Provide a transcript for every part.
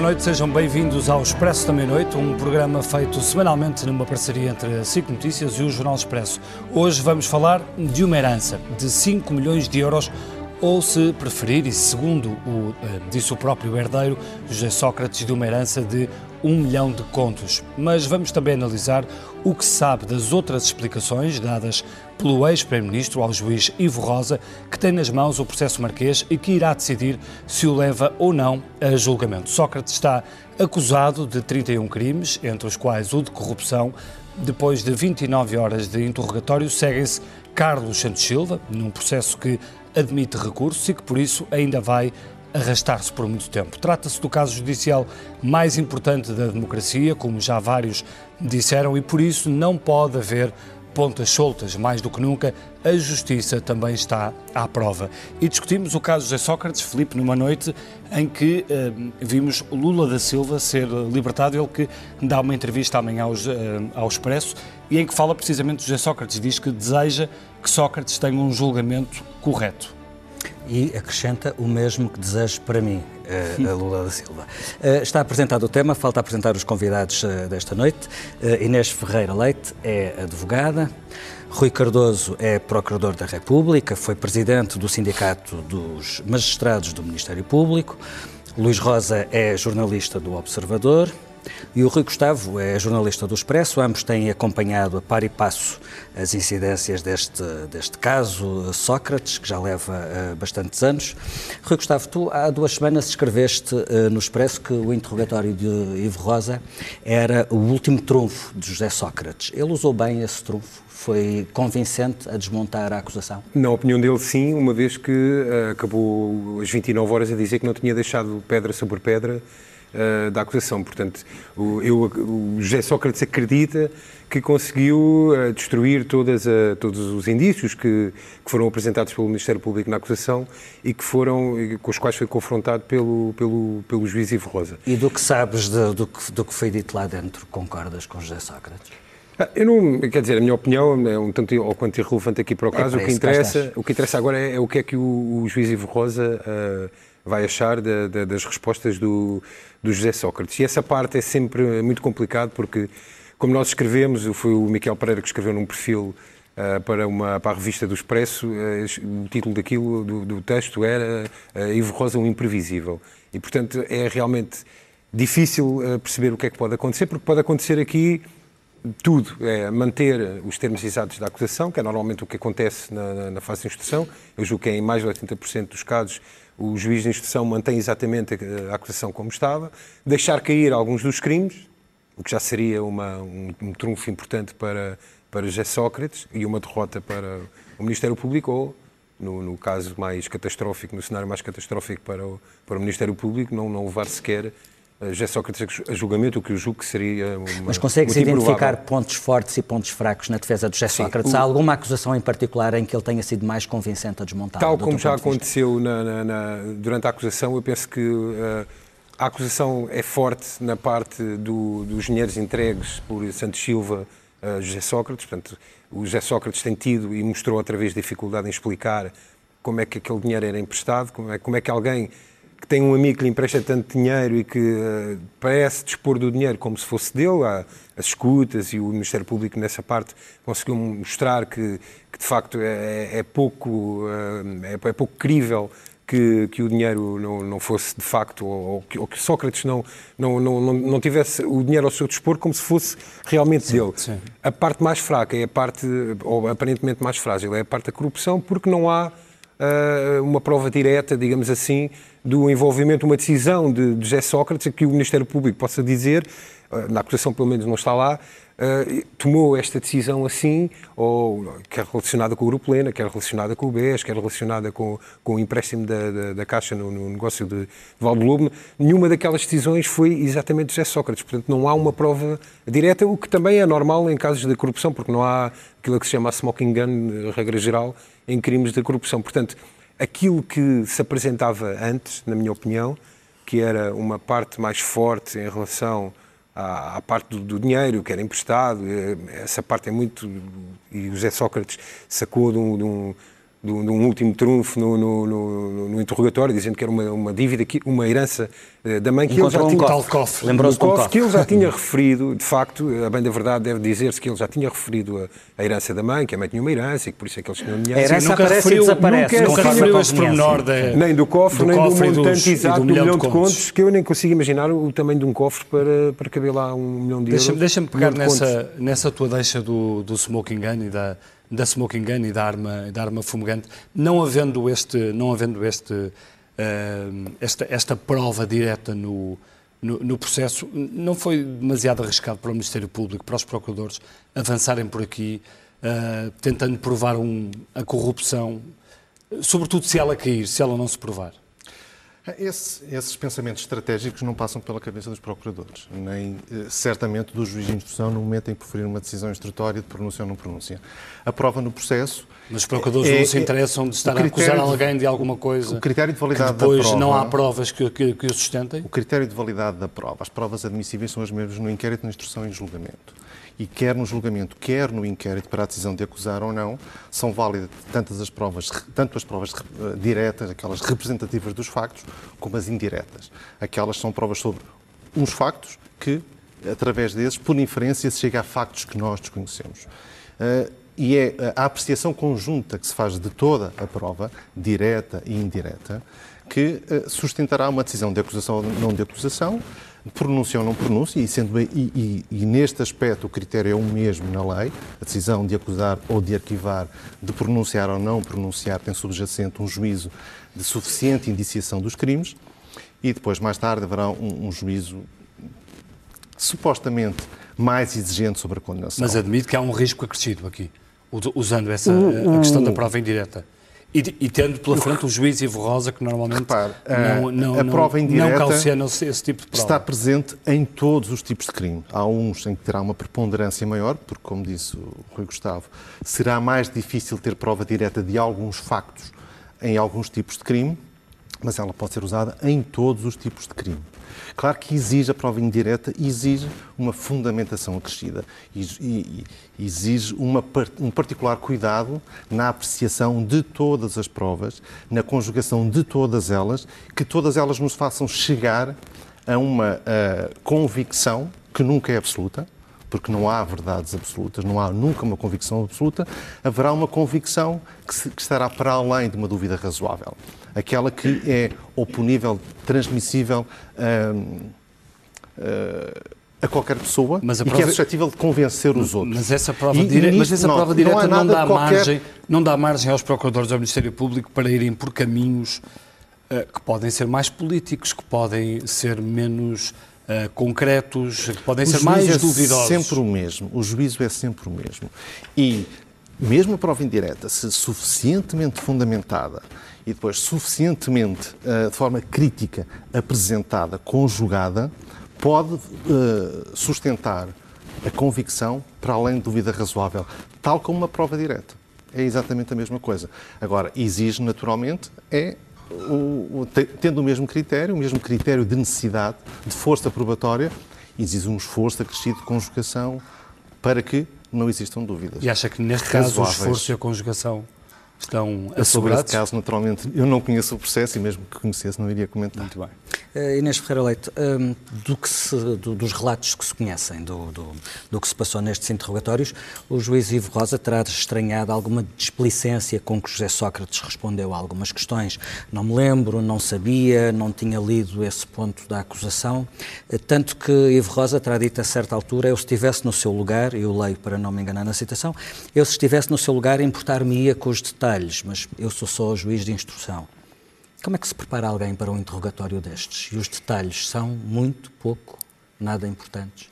boa noite, sejam bem-vindos ao Expresso da Meia-Noite, um programa feito semanalmente numa parceria entre a SIC Notícias e o Jornal Expresso. Hoje vamos falar de uma herança de 5 milhões de euros ou, se preferir, e segundo o, eh, disse o próprio herdeiro, José Sócrates, de uma herança de um milhão de contos. Mas vamos também analisar o que sabe das outras explicações dadas pelo ex-primeiro-ministro ao juiz Ivo Rosa, que tem nas mãos o processo marquês e que irá decidir se o leva ou não a julgamento. Sócrates está acusado de 31 crimes, entre os quais o de corrupção. Depois de 29 horas de interrogatório, seguem-se Carlos Santos Silva, num processo que admite recursos e que, por isso, ainda vai arrastar-se por muito tempo. Trata-se do caso judicial mais importante da democracia, como já vários disseram, e por isso não pode haver pontas soltas. Mais do que nunca, a justiça também está à prova. E discutimos o caso de Sócrates, Felipe, numa noite em que eh, vimos Lula da Silva ser libertado, ele que dá uma entrevista amanhã aos, eh, ao Expresso, e em que fala precisamente de José Sócrates, diz que deseja que Sócrates tenha um julgamento correto e acrescenta o mesmo que desejo para mim, uh, a Lula da Silva. Uh, está apresentado o tema, falta apresentar os convidados uh, desta noite. Inês Ferreira Leite é advogada. Rui Cardoso é Procurador da República, foi presidente do Sindicato dos Magistrados do Ministério Público. Luís Rosa é jornalista do Observador. E o Rui Gustavo é jornalista do Expresso, ambos têm acompanhado a par e passo as incidências deste, deste caso, Sócrates, que já leva uh, bastantes anos. Rui Gustavo, tu há duas semanas escreveste uh, no Expresso que o interrogatório de Ivo Rosa era o último trunfo de José Sócrates. Ele usou bem esse trunfo? Foi convincente a desmontar a acusação? Na opinião dele, sim, uma vez que uh, acabou às 29 horas a dizer que não tinha deixado pedra sobre pedra uh, da acusação. Portanto, o, eu, o José Sócrates acredita que conseguiu uh, destruir todas a, todos os indícios que, que, foram apresentados pelo Ministério Público na acusação e que foram com os quais foi confrontado pelo, pelo, pelo juiz Ivo Rosa. E do que sabes de, do, que, do que foi dito lá dentro, concordas com José Sócrates? Ah, eu não, quer dizer, a minha opinião é um tanto ou quanto irrelevante aqui para o é caso. É o, que interessa, o que interessa agora é, é, o que é que o, o juiz Ivo Rosa uh, vai achar de, de, das respostas do, do José Sócrates. E essa parte é sempre muito complicado porque, como nós escrevemos, foi o Miquel Pereira que escreveu num perfil uh, para, uma, para a revista do Expresso, uh, o título daquilo, do, do texto era uh, Ivo Rosa, um imprevisível. E, portanto, é realmente difícil perceber o que é que pode acontecer, porque pode acontecer aqui tudo, é manter os termos exatos da acusação, que é normalmente o que acontece na, na, fase de instrução. Eu julgo que é em mais de 80% dos casos o juiz de instrução mantém exatamente a acusação como estava, deixar cair alguns dos crimes, o que já seria uma, um, um trunfo importante para, para José Sócrates e uma derrota para o Ministério Público, ou, no, no caso mais catastrófico, no cenário mais catastrófico para o, para o Ministério Público, não, não levar sequer José Sócrates a julgamento, o que eu julgo que seria uma, Mas consegues identificar pontos fortes e pontos fracos na defesa de José Sócrates? O... Há alguma acusação em particular em que ele tenha sido mais convincente a desmontar? Tal como já aconteceu na, na, na, durante a acusação, eu penso que uh, a acusação é forte na parte do, dos dinheiros entregues por Santos Silva a José Sócrates. Portanto, o José Sócrates tem tido e mostrou outra vez dificuldade em explicar como é que aquele dinheiro era emprestado, como é, como é que alguém que tem um amigo que lhe empresta tanto dinheiro e que uh, parece dispor do dinheiro como se fosse dele, há as escutas e o Ministério Público nessa parte conseguiu mostrar que, que de facto é, é pouco, uh, é, é, pouco crível que, que, o dinheiro não, não fosse de facto, ou, ou, que, ou, que, Sócrates não, não, não, não tivesse o dinheiro ao seu dispor como se fosse realmente sim, dele. Sim. A parte mais fraca é a parte, ou aparentemente mais frágil, é a parte da corrupção, porque não há uma prova direta, digamos assim, do envolvimento, uma decisão de, de José Sócrates, que o Ministério Público possa dizer, eh, na acusação pelo menos não está lá, uh, tomou esta decisão assim, ou quer relacionada com o Grupo Lena, quer relacionada com o BES, quer relacionada com, com o empréstimo da, da, da Caixa no, no, negócio de, de Valdelobo, nenhuma daquelas decisões foi exatamente José Sócrates. Portanto, não há uma prova direta, o que também é normal em casos de corrupção, porque não há aquilo que se chama smoking gun, regra geral, em crimes de corrupção. Portanto, aquilo que se apresentava antes, na minha opinião, que era uma parte mais forte em relação à, à parte do, do, dinheiro que era emprestado, eh, essa parte é muito. E o José Sócrates sacou de um, de um de um último trunfo no, no, no, no, interrogatório, dizendo que era uma, uma dívida, uma herança uh, da mãe que ele já tinha... Um tal cofre. Lembrou-se um cofre, que ele já tinha referido, de facto, a bem da verdade deve dizer-se que ele já tinha referido a, a, herança da mãe, que a mãe tinha uma herança e que por isso é que eles tinham dinheiro. A herança nunca aparece referiu, e desaparece. Nunca, nunca referiu esse pormenor Nem do cofre, do nem cofre do montante dos, exato do, do milhão de, de contos, que eu nem consigo imaginar o tamanho de um cofre para, para caber lá um milhão de deixa, euros. Deixa-me pegar nessa, nessa tua deixa do, do smoking gun e da da smoking gun e da arma, da arma fumegante, não havendo este, não havendo este, uh, esta, esta prova direta no, no, no, processo, não foi demasiado arriscado para o Ministério Público, para os procuradores avançarem por aqui, uh, tentando provar um, a corrupção, sobretudo se ela cair, se ela não se provar. Esse, esses pensamentos estratégicos não passam pela cabeça dos procuradores, nem eh, certamente do juiz de instrução no momento em que preferir uma decisão instrutória de pronúncia ou não pronúncia. A prova no processo. Mas os procuradores é, não se é, interessam de estar a acusar de, alguém de alguma coisa. O critério de validade depois da prova. não há provas que, que, que o sustentem? O critério de validade da prova. As provas admissíveis são as mesmas no inquérito, na instrução e julgamento e quer no julgamento, quer no inquérito para a decisão de acusar ou não, são válidas tanto as provas, tanto as provas eh, diretas, aquelas representativas dos factos, como as indiretas. Aquelas são provas sobre uns factos que, através desses, por inferência, se chega a factos que nós desconhecemos. Uh, e é a apreciação conjunta que se faz de toda a prova, direta e indireta, que uh, sustentará uma decisão de acusação ou não de acusação, pronuncia ou não pronuncia, e, sendo, e, e, e, neste aspecto o critério é o mesmo na lei, a decisão de acusar ou de arquivar, de pronunciar ou não pronunciar, tem subjacente um juízo de suficiente indiciação dos crimes, e depois, mais tarde, haverá um, um juízo supostamente mais exigente sobre a condenação. Mas admito que há um risco acrescido aqui, usando essa a questão da prova indireta. E, e, tendo pela frente o juiz Ivo Rosa, que normalmente Repare, não, não, a prova indireta não calciona esse tipo de prova. Está presente em todos os tipos de crime. Há uns em que terá uma preponderância maior, porque, como disse o Rui Gustavo, será mais difícil ter prova direta de alguns factos em alguns tipos de crime, mas ela pode ser usada em todos os tipos de crime. Claro que exige a prova indireta, exige uma fundamentação acrescida, e exige uma, um particular cuidado na apreciação de todas as provas, na conjugação de todas elas, que todas elas nos façam chegar a uma uh, convicção que nunca é absoluta, porque não há verdades absolutas, não há nunca uma convicção absoluta, haverá uma convicção que, se, que estará para além de uma dúvida razoável. Aquela que é oponível, transmissível hum, hum, a qualquer pessoa e que é suscetível de convencer os outros. Mas essa prova, e, dire... mas essa não, prova direta não, não dá qualquer... margem, não dá margem aos procuradores do Ministério Público para irem por caminhos uh, que podem ser mais políticos, que podem ser menos uh, concretos, que podem o ser mais é duvidosos. sempre o mesmo. O juízo é sempre o mesmo. E mesmo a prova indireta, se suficientemente fundamentada e depois suficientemente, uh, de forma crítica, apresentada, conjugada, pode uh, sustentar a convicção para além de dúvida razoável, tal como uma prova direta. É exatamente a mesma coisa. Agora, exige naturalmente é o, o, tendo o mesmo critério, o mesmo critério de necessidade, de força probatória, exige um esforço acrescido de conjugação para que não existam dúvidas. E acha que neste caso o esforço e a conjugação estão assegurados? Sobre este caso, naturalmente, eu não conheço o processo e mesmo que conhecesse não iria comentar. Muito bem. Uh, Inês Ferreira Leite, um, do que se, do, dos relatos que se conhecem, do, do, do, que se passou nestes interrogatórios, o juiz Ivo Rosa terá estranhado alguma displicência com que José Sócrates respondeu a algumas questões. Não me lembro, não sabia, não tinha lido esse ponto da acusação, uh, tanto que Ivo Rosa terá dito a certa altura, eu se estivesse no seu lugar, eu leio para não me enganar na citação, eu se estivesse no seu lugar importar-me-ia com os detalhes, mas eu sou só o juiz de instrução. Como é que se prepara alguém para um interrogatório destes? E os detalhes são muito pouco, nada importantes?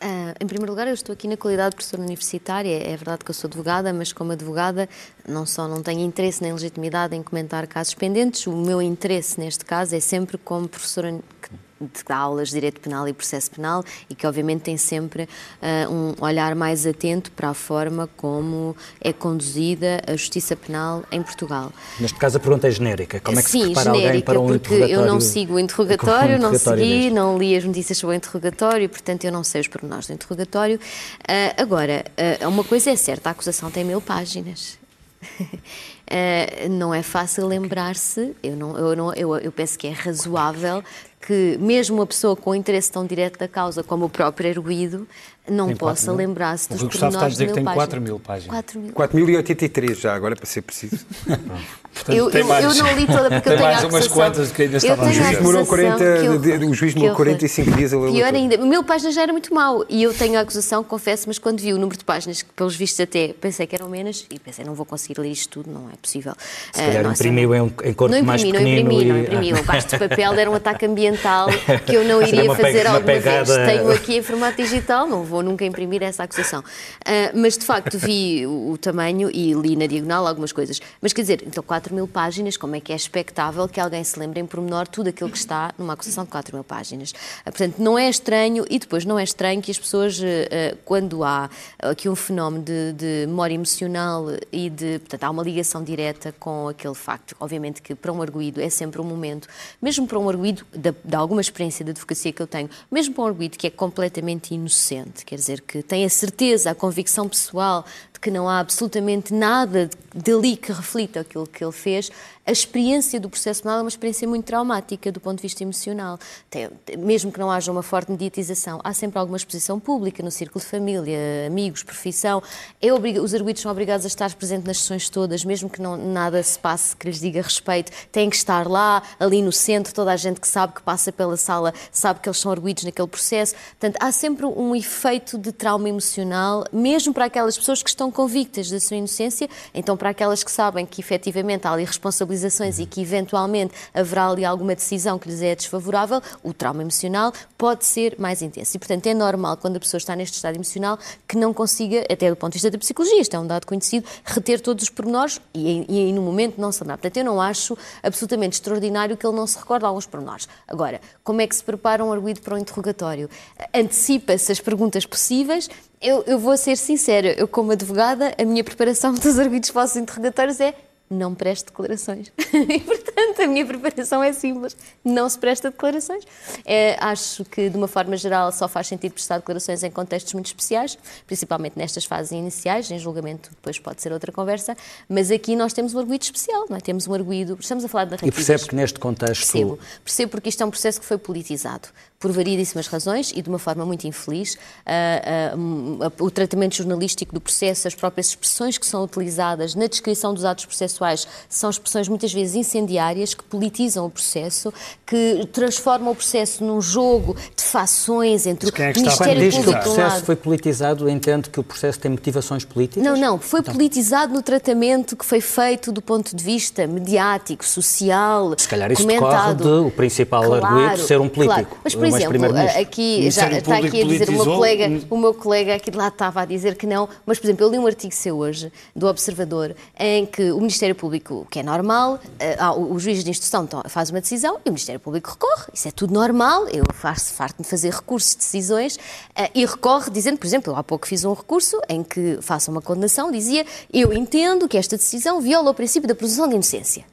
Uh, em primeiro lugar, eu estou aqui na qualidade de professora universitária. É verdade que eu sou advogada, mas como advogada não só não tenho interesse nem legitimidade em comentar casos pendentes, o meu interesse neste caso é sempre como professora que de aulas de direito penal e processo penal e que obviamente tem sempre uh, um olhar mais atento para a forma como é conduzida a justiça penal em Portugal. Neste caso a pergunta é genérica, como é que Sim, se prepara genérica, alguém para um porque eu não sigo o interrogatório, não segui, não li as notícias sobre o interrogatório, portanto eu não sei os pormenores do interrogatório. Uh, agora, uh, uma coisa é certa, a acusação tem mil páginas. uh, não é fácil lembrar-se, eu, não, eu, não, eu, eu penso que é razoável que mesmo uma pessoa com interesse tão direto da causa como o próprio erguido não Tem possa lembrar-se dos O Gustavo está a dizer que tem 4 4 mil páginas. 4 mil. 4.083 já agora, para ser preciso. Portanto, Eu, tem eu, mais. eu não li toda porque Tem eu tenho mais a umas acusação. quantas que ainda estavam O juiz demorou acusação 40 que eu- o juiz demorou eu- 45 dias a ler Pior ainda, mil páginas já era muito mau. E eu tenho a acusação, confesso, mas quando vi o número de páginas, que pelos vistos até pensei que eram menos, e pensei, não vou conseguir ler isto tudo, não é possível. Se calhar nossa, imprimiu em, um- em corpo não mais imprimi, não pequenino imprimi, e... não imprimi. O basto de papel era um ataque ambiental que eu não iria fazer uma alguma vez. pegada- Tenho aqui em formato digital, não vou nunca imprimir essa acusação. Ah, mas de facto vi o, o tamanho e li na diagonal algumas coisas. Mas quer dizer, então 4 mil páginas, como é que é expectável que alguém se lembre em pormenor tudo aquilo que está numa acusação de 4 mil páginas? Ah, portanto, não é estranho, e depois não é estranho que as pessoas, ah, ah, quando há aqui um fenómeno de, de memória emocional e de, portanto, há uma ligação direta com aquele facto. Obviamente que para um arguído é sempre um momento, mesmo para um arguído, de, de alguma experiência de advocacia que eu tenho, mesmo para um arguído que é completamente inocente, quer dizer, que tem a certeza, a convicção pessoal que não há absolutamente nada dali que reflita aquilo que ele fez, a experiência do processo penal é uma experiência muito traumática do ponto de vista emocional. Tem- mesmo que não haja uma forte mediatização, há sempre alguma exposição pública no círculo de família, amigos, profissão. É os arguidos são obrigados a estar presentes nas sessões todas, mesmo que não, nada se passe que lhes diga respeito. Têm que estar lá, ali no centro, toda a gente que sabe que passa pela sala sabe que eles são arguidos naquele processo. Portanto, há sempre um efeito de trauma emocional, mesmo para aquelas pessoas que estão convictas da sua inocência, então para aquelas que sabem que efetivamente há ali e que eventualmente haverá ali alguma decisão que lhes é desfavorável, o trauma emocional pode ser mais intenso. E, portanto, é normal quando a pessoa está neste estado emocional que não consiga, até do ponto de vista da psicologia, isto é um dado conhecido, reter todos os pormenores e, e, no momento não se lembrar. Portanto, eu não acho absolutamente extraordinário que ele não se recorde de alguns pormenores. Agora, como é que se prepara um arguído para um interrogatório? Antecipa-se as perguntas possíveis. Eu, eu vou ser sincera, eu como advogada, a minha preparação dos arguídos para os interrogatórios é não preste declarações. e, portanto, a minha preparação é simples. Não se presta declarações. É, acho que, de uma forma geral, só faz sentido prestar declarações em contextos muito especiais, principalmente nestas fases iniciais. Em julgamento, depois pode ser outra conversa. Mas aqui nós temos um arguído especial, não é? Temos um arguído... Estamos a falar de E narrativas. percebe que neste contexto... Percebo. Percebo porque isto é um processo que foi politizado por variedíssimas razões e de uma forma muito infeliz. Ah, ah, o tratamento jornalístico do processo, as próprias expressões que são utilizadas na descrição dos atos processuais são expressões muitas vezes incendiárias que politizam o processo, que transformam o processo num jogo de fações entre o quem é que está a Quando Ministério diz que o Público processo foi politizado, entende que o processo tem motivações políticas? não, não, foi Então. politizado no tratamento que foi feito do ponto de vista mediático, social, Se calhar isso comentado. decorre de o principal arguído ser um político, Claro. Mas, por exemplo, aqui já está aqui a Público dizer o meu colega, o meu colega aqui de lá estava a dizer que não, mas, por exemplo, eu li um artigo seu hoje, do Observador, em que o Ministério Público, que é normal, eh, ah, o o juiz de instrução faz uma decisão e o Ministério Público recorre. Isso é tudo normal. Eu faço farto de fazer recursos de decisões eh, e recorre dizendo, por exemplo, eu há pouco fiz um recurso em que faço uma condenação, dizia eu entendo que esta decisão viola o princípio da presunção de inocência.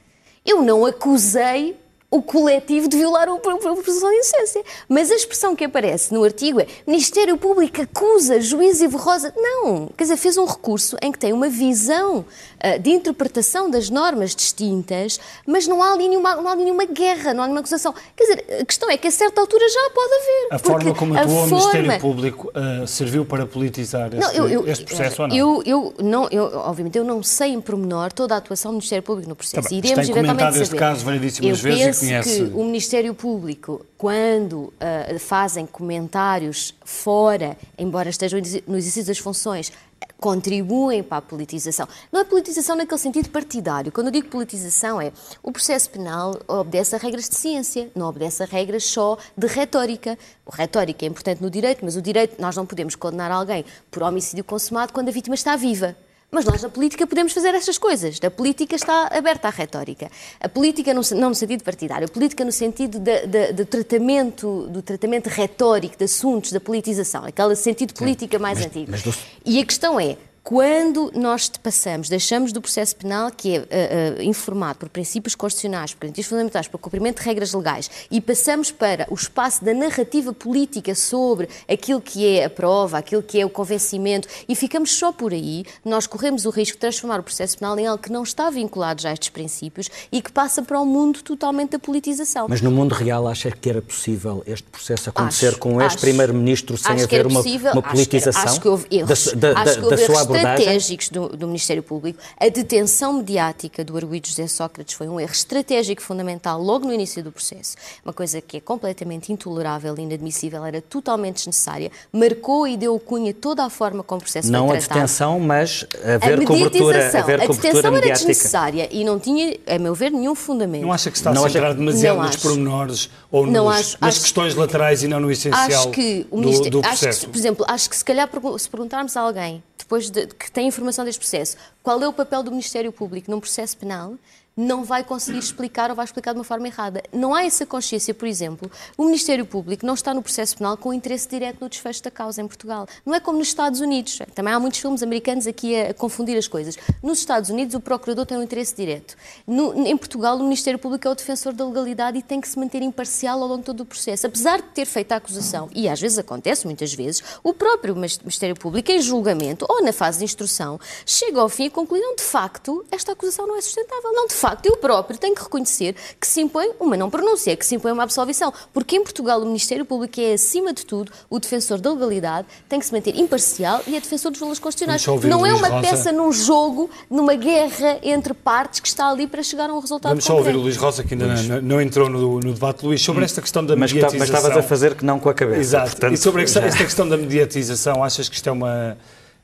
Eu não acusei o coletivo de violar o- presunção de inocência. Mas a expressão que aparece no artigo é Ministério Público acusa juiz Ivo Rosa. Não, quer dizer, fez um recurso em que tem uma visão ah, de interpretação das normas distintas, mas não há ali nenhuma, não há nenhuma guerra, não há nenhuma acusação. Quer dizer, a questão é que a certa altura já pode haver. A forma como atuou o forma- Ministério Público ah, serviu para politizar não, este, eu, eu, este processo ou não? Eu, eu não, eu, obviamente, eu não sei em pormenor toda a atuação do Ministério Público no processo. Tá Iremos tem comentado eventualmente este saber. caso variedíssimas eu vezes penso conhece- que o Ministério Público, quando ah, fazem comentários fora, embora estejam no exercício das funções, contribuem para a politização. Não é politização naquele sentido partidário. Quando eu digo politização é o processo penal obedece a regras de ciência, não obedece a regras só de retórica. O retórica é importante no direito, mas o direito nós não podemos condenar alguém por homicídio consumado quando a vítima está viva. Mas nós na política podemos fazer estas coisas. A política está aberta à retórica. A política não, não no sentido partidário, a política no sentido da- da- do, tratamento, do tratamento retórico de assuntos, da politização, aquele sentido política mais antigo. mas do- E a questão é, Quando nós passamos, deixamos do processo penal, que é uh, uh, informado por princípios constitucionais, por garantias fundamentais, por cumprimento de regras legais, e passamos para o espaço da narrativa política sobre aquilo que é a prova, aquilo que é o convencimento, e ficamos só por aí, nós corremos o risco de transformar o processo penal em algo que não está vinculado já a estes princípios e que passa para o mundo totalmente da politização. Mas no mundo real acha que era possível este processo acontecer acho, com um ex-primeiro-ministro sem haver uma, uma, politização acho que, acho que houve erros, da, da, houve da sua abordagem? Estratégicos do, do, Ministério Público. A detenção mediática do arguido José Sócrates foi um erro estratégico fundamental logo no início do processo. Uma coisa que é completamente intolerável e inadmissível, era totalmente desnecessária, marcou e deu cunha toda a forma como o processo não foi tratado. Não a detenção, mas haver a cobertura, haver a detenção era desnecessária e não tinha, a meu ver, nenhum fundamento. Não acha que está a centrar demasiado nos pormenores ou nos, acho, nas acho, questões laterais e não no essencial acho que o do, do processo? Acho que, por exemplo, acho que se calhar se perguntarmos a alguém depois de, que tem informação deste processo, qual é o papel do Ministério Público num processo penal, não vai conseguir explicar ou vai explicar de uma forma errada. Não há essa consciência, por exemplo, o Ministério Público não está no processo penal com interesse direto no desfecho da causa em Portugal. Não é como nos Estados Unidos. Também há muitos filmes americanos aqui a, confundir as coisas. Nos Estados Unidos, o procurador tem um interesse direto. No, em Portugal, o Ministério Público é o defensor da legalidade e tem que se manter imparcial ao longo de todo o processo. Apesar de ter feito a acusação, e às vezes acontece, muitas vezes, o próprio Ministério Público, em julgamento ou na fase de instrução, chega ao fim e conclui, não, de facto, esta acusação não é sustentável. Não, de facto, facto, eu próprio tenho que reconhecer que se impõe uma não pronúncia, que se impõe uma absolvição. Porque em Portugal o Ministério Público é, acima de tudo, o defensor da legalidade, tem que se manter imparcial e é defensor dos valores constitucionais. Não é uma Rosa. peça num jogo, numa guerra entre partes que está ali para chegar a um resultado Vamos concreto. só ouvir o Luís Rosa, que ainda não, não, entrou no, no, debate. Luís, sobre esta questão da mas, mediatização... Mas estavas a fazer que não com a cabeça. Exato. Portanto, e sobre esta, esta questão da mediatização, achas que isto é uma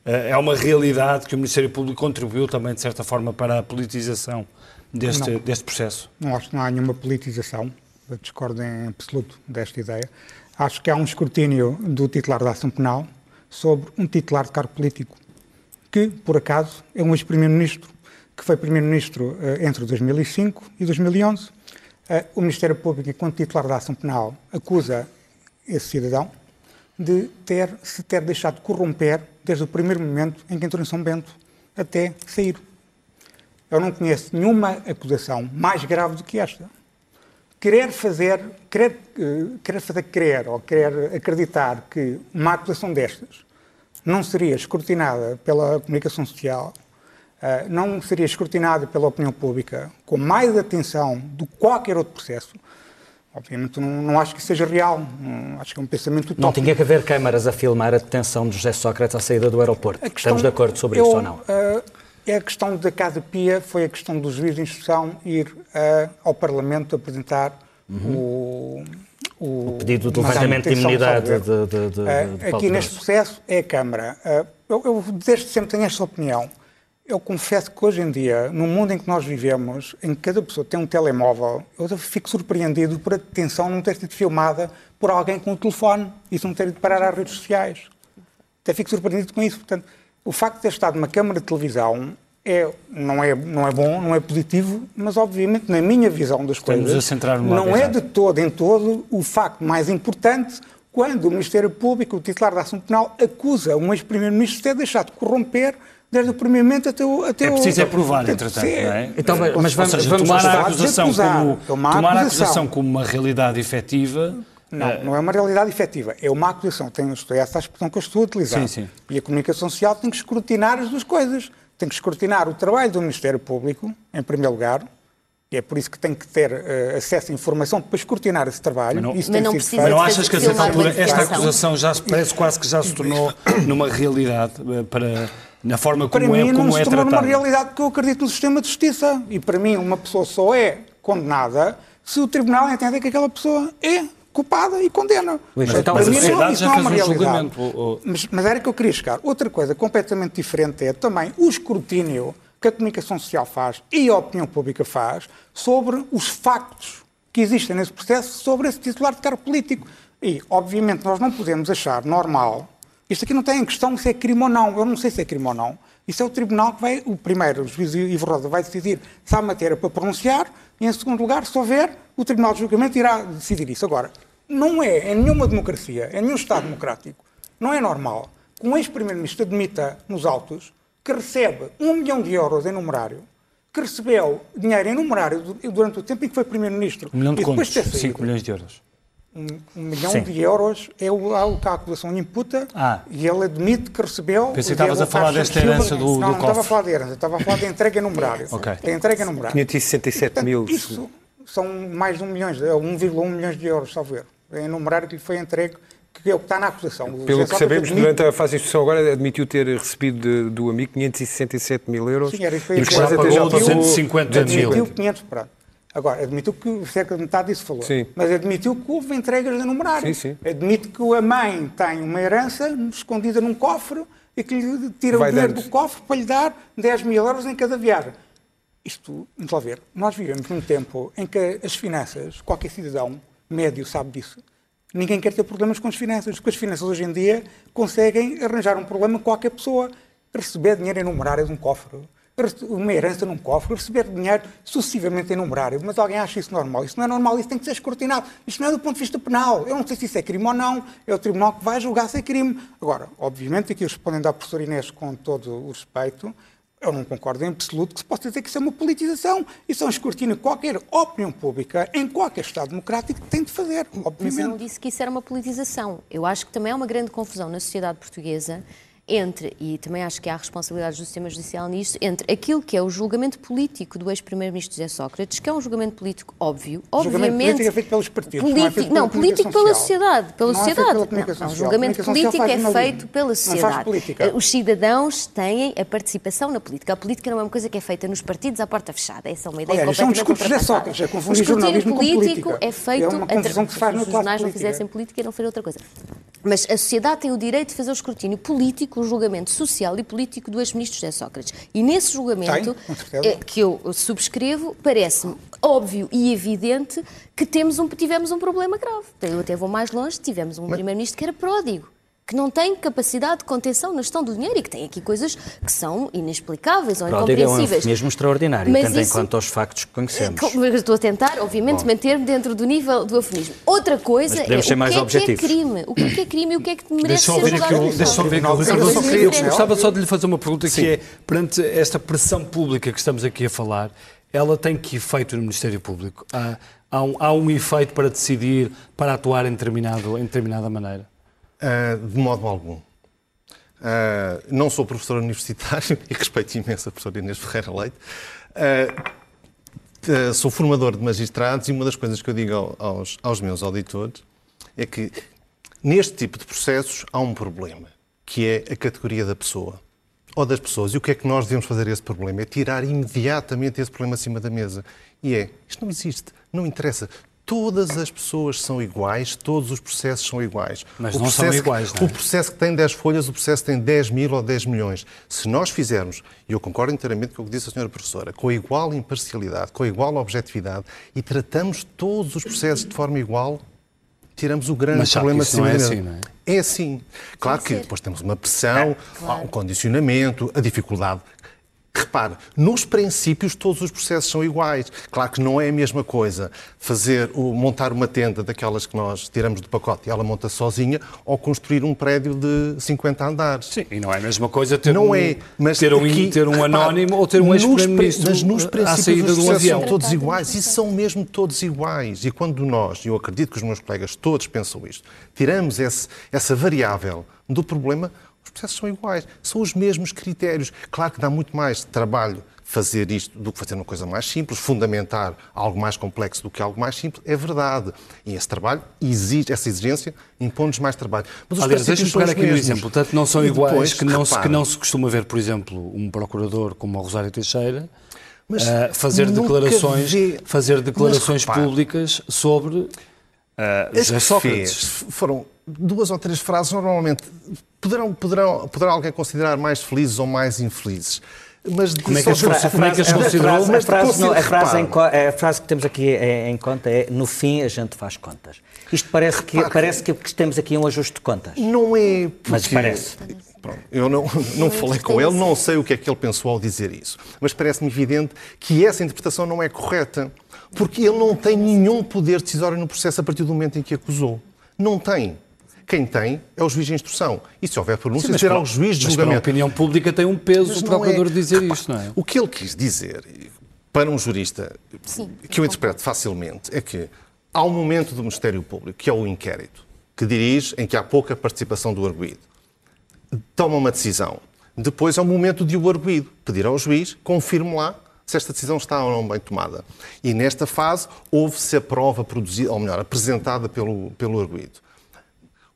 eh, é uma realidade que o Ministério Público contribuiu também, de certa forma, para a politização deste, não, deste processo? Não acho que não há nenhuma politização, eu discordo em absoluto desta ideia. Acho que há um escrutínio do titular da ação penal sobre um titular de cargo político, que, por acaso, é um ex-primeiro-ministro, que foi primeiro-ministro uh, entre 2005 e 2011. Uh, eh, o Ministério Público, enquanto titular da ação penal, acusa esse cidadão de ter, se ter deixado corromper desde o primeiro momento em que entrou em São Bento até sair. Eu não conheço nenhuma acusação mais grave do que esta. Querer fazer, querer, uh, querer fazer crer ou querer acreditar que uma acusação destas não seria escrutinada pela comunicação social, uh, não seria escrutinada pela opinião pública com mais atenção do que qualquer outro processo, Obviamente não, não, acho que seja real, não, acho que é um pensamento utópico. Não tinha que haver câmaras a filmar a detenção de José Sócrates à saída do aeroporto. Questão, Estamos de acordo sobre eu, isso ou não? Uh, a questão da Casa Pia, foi a questão do juiz de instrução ir uh, ao Parlamento apresentar uhum. o, o, o, pedido de levantamento de, de imunidade. De, de, de, uh, aqui neste processo é a Câmara. Uh, eu, eu desde sempre tenho esta opinião. Eu confesso que hoje em dia, no mundo em que nós vivemos, em que cada pessoa tem um telemóvel, eu fico surpreendido por a detenção não ter sido filmada por alguém com o telefone e não ter ido parar às redes sociais. Até fico surpreendido com isso. Portanto, o facto de ter estado numa câmara de televisão é, não, é, não é bom, não é positivo, mas obviamente, na minha visão das Estamos coisas, não é de todo em todo o facto mais importante quando o Ministério Público, o titular da ação penal, acusa um ex-primeiro-ministro de ter deixado de corromper desde o primeiro momento até o. Até é preciso o, é provar, entretanto, não é? Então, mas vamos, seja, vamos tomar, a acusação, como, é tomar a acusação como uma realidade efetiva. Não, é... não é uma realidade efetiva. É uma acusação. Tem, é essa a expressão que eu estou a utilizar. Sim, sim. E a comunicação social tem que escrutinar as duas coisas. Tem que escrutinar o trabalho do Ministério Público, em primeiro lugar, e é por isso que tem que ter uh, acesso à informação para escrutinar esse trabalho. Mas não, isso mas não, precisa mas não achas que a certa altura esta acusação já parece quase que já se tornou numa realidade uh, para na forma como para é mim, como não é se tornou numa realidade porque eu acredito no sistema de justiça e para mim uma pessoa só é condenada se o tribunal entender que aquela pessoa é culpada e condena. Mas, então, mas a sociedade já fez um julgamento. Ou... Mas, mas era que eu queria chegar. Outra coisa completamente diferente é também o escrutínio que a comunicação social faz e a opinião pública faz sobre os factos que existem nesse processo sobre esse titular de cargo político. E, obviamente, nós não podemos achar normal. Isto aqui não tem em questão se é crime ou não. Eu não sei se é crime ou não. Isso é o tribunal que vai, o primeiro, o juiz Ivo Rosa, vai decidir se há matéria para pronunciar e, em segundo lugar, se houver, o tribunal de julgamento irá decidir isso. Agora, não é, em nenhuma democracia, em nenhum Estado democrático, não é normal que um ex-primeiro-ministro admita nos autos que recebe um milhão de euros em numerário, que recebeu dinheiro em numerário durante o tempo em que foi Primeiro-Ministro. Um milhão de contos, 5 milhões de euros. Um, um milhão Sim. de euros é o, o que a acusação imputa ah. e ele admite que recebeu. Pensei que estavas a falar desta herança do, do Não, não estava a falar de herança, estava a falar de entrega em numerário. okay. De entrega em numerário. 567 mil. Isso são mais de 1 milhão, 1,1 milhões de euros, salvo ver. Em numerário que lhe foi entregue que é o que está na acusação. O Pelo que sabemos, admite... durante a fase de instrução agora, admitiu ter recebido de, do amigo 567 mil euros. Sim, era isso. E que já pagou 250 mil. Admitiu 500, pronto. Agora, admitiu que cerca de metade disso falou. Sim. Mas admitiu que houve entregas de numerário. Sim, sim. Admite que a mãe tem uma herança escondida num cofre e que lhe tira Vai o dinheiro dando. do cofre para lhe dar 10 mil euros em cada viagem. Isto, vamos lá ver, nós vivemos num tempo em que as finanças, qualquer cidadão médio sabe disso, Ninguém quer ter problemas com as finanças, porque as finanças hoje em dia conseguem arranjar um problema com qualquer pessoa. Receber dinheiro em numerário de um cofre, uma herança num cofre, receber dinheiro sucessivamente em numerário. Mas alguém acha isso normal? Isso não é normal, isso tem que ser escrutinado. Isto não é do ponto de vista penal. Eu não sei se isso é crime ou não, é o tribunal que vai julgar se é crime. Agora, obviamente, aqui respondendo à professora Inês com todo o respeito, eu não concordo em absoluto que se possa dizer que isso é uma politização. Isso é um escrutínio que qualquer opinião pública, em qualquer Estado democrático, tem de fazer, obviamente. Mas eu não disse que isso era uma politização. Eu acho que também há uma grande confusão na sociedade portuguesa entre, e também acho que há responsabilidades do sistema judicial nisso, entre aquilo que é o julgamento político do ex-primeiro-ministro José Sócrates, que é um julgamento político óbvio, o obviamente... julgamento político é feito pelos partidos, não é feito pela Não, político pela sociedade, pela não sociedade. É pela não, o julgamento político é feito pela sociedade. Os cidadãos têm a participação na política. A política não é uma coisa que é feita nos partidos à porta fechada. Essa é uma ideia Olha, completamente é um discurso de Sócrates, é confundir jornalismo político é feito... É uma confusão que se faz no Se os jornais não fizessem política, não faria outra coisa. Mas a sociedade tem o direito de fazer o escrutínio político, o julgamento social e político do ex-ministro José Sócrates. E nesse julgamento, tem, que eu subscrevo, parece-me óbvio e evidente que temos um, tivemos um problema grave. Eu até vou mais longe, tivemos um primeiro-ministro que era pródigo que não tem capacidade de contenção na gestão do dinheiro e que tem aqui coisas que são inexplicáveis ou Pródigo incompreensíveis. é um mesmo extraordinário, Mas tendo isso, em conta os factos que conhecemos. Estou a tentar, obviamente, manter-me dentro do nível do afonismo. Outra coisa é o que, é que é crime, o que é, que é crime e o que é que merece deixa ser julgado. Deixa só aqui Eu gostava só de lhe fazer uma pergunta Sim. que é, perante esta pressão pública que estamos aqui a falar, ela tem que efeito no Ministério Público? Há, há, um, há um efeito para decidir, para atuar em, determinado, em determinada maneira? Uh, de modo algum. Uh, não sou professor universitário e respeito imenso a professora Inês Ferreira Leite. Uh, sou formador de magistrados e uma das coisas que eu digo aos, aos meus auditores é que neste tipo de processos há um problema, que é a categoria da pessoa ou das pessoas. E o que é que nós devemos fazer a esse problema? É tirar imediatamente esse problema acima da mesa. E é, isto não existe, não interessa todas as pessoas são iguais, todos os processos são iguais. Mas o não são iguais, que, não é? O processo que tem 10 folhas, o processo tem 10 mil ou 10 milhões. Se nós fizermos, e eu concordo inteiramente com o que disse a senhora professora, com igual imparcialidade, com igual objetividade, e tratamos todos os processos de forma igual, tiramos o grande Mas problema de cima não é assim, não é? É assim. Claro que depois temos uma pressão, é, claro. um condicionamento, a dificuldade Repare, nos princípios todos os processos são iguais. Claro que não é a mesma coisa fazer montar uma tenda daquelas que nós tiramos do pacote e ela monta sozinha ou construir um prédio de 50 andares. Sim, e não é a mesma coisa ter não um, é, mas ter um, aqui, ter um anónimo repare, ou ter um ex-primeiro-ministro Mas nos princípios os processos são todos iguais e são mesmo todos iguais. E quando nós, e eu acredito que os meus colegas todos pensam isto, tiramos esse, essa variável do problema, os processos são iguais, são os mesmos critérios. Claro que dá muito mais trabalho fazer isto do que fazer uma coisa mais simples, fundamentar algo mais complexo do que algo mais simples, é verdade. E esse trabalho exige, essa exigência impõe-nos mais trabalho. Mas os Aliás, deixa-me pegar aqui um exemplo. Portanto, não são iguais depois, que, não se, que não se costuma ver, por exemplo, um procurador como o Rosário Teixeira uh, fazer declarações, fazer declarações mas, públicas sobre uh, José Sócrates. foram duas ou três frases, normalmente poderão, poderão, poderá alguém considerar mais felizes ou mais infelizes. Mas como é que as, fra como é que as considerou? A frase, a frase, não, a, frase em, a frase que temos aqui em, em, conta é no fim a gente faz contas. Isto parece que, parece que temos aqui um ajuste de contas. Não é porque... Mas parece. Pronto, eu não, não falei com ele, não sei o que é que ele pensou ao dizer isso. Mas parece-me evidente que essa interpretação não é correta. Porque ele não tem nenhum poder decisório no processo a partir do momento em que acusou. Não tem. Quem tem é o juiz de instrução. E se houver pronúncia, Sim, será o juiz de mas para a julgamento. opinião pública tem um peso Mas o procurador é. dizer Repare, isto, não é? O que ele quis dizer, para um jurista, Sim, que eu interpreto facilmente, é que há um momento do Ministério Público, que é o inquérito, que dirige em que há pouca participação do arguído. Toma uma decisão. Depois é o momento de o arguído pedir ao juiz, confirme lá se esta decisão está ou não bem tomada. E nesta fase houve-se a prova produzida, ou melhor, apresentada pelo, pelo arguído.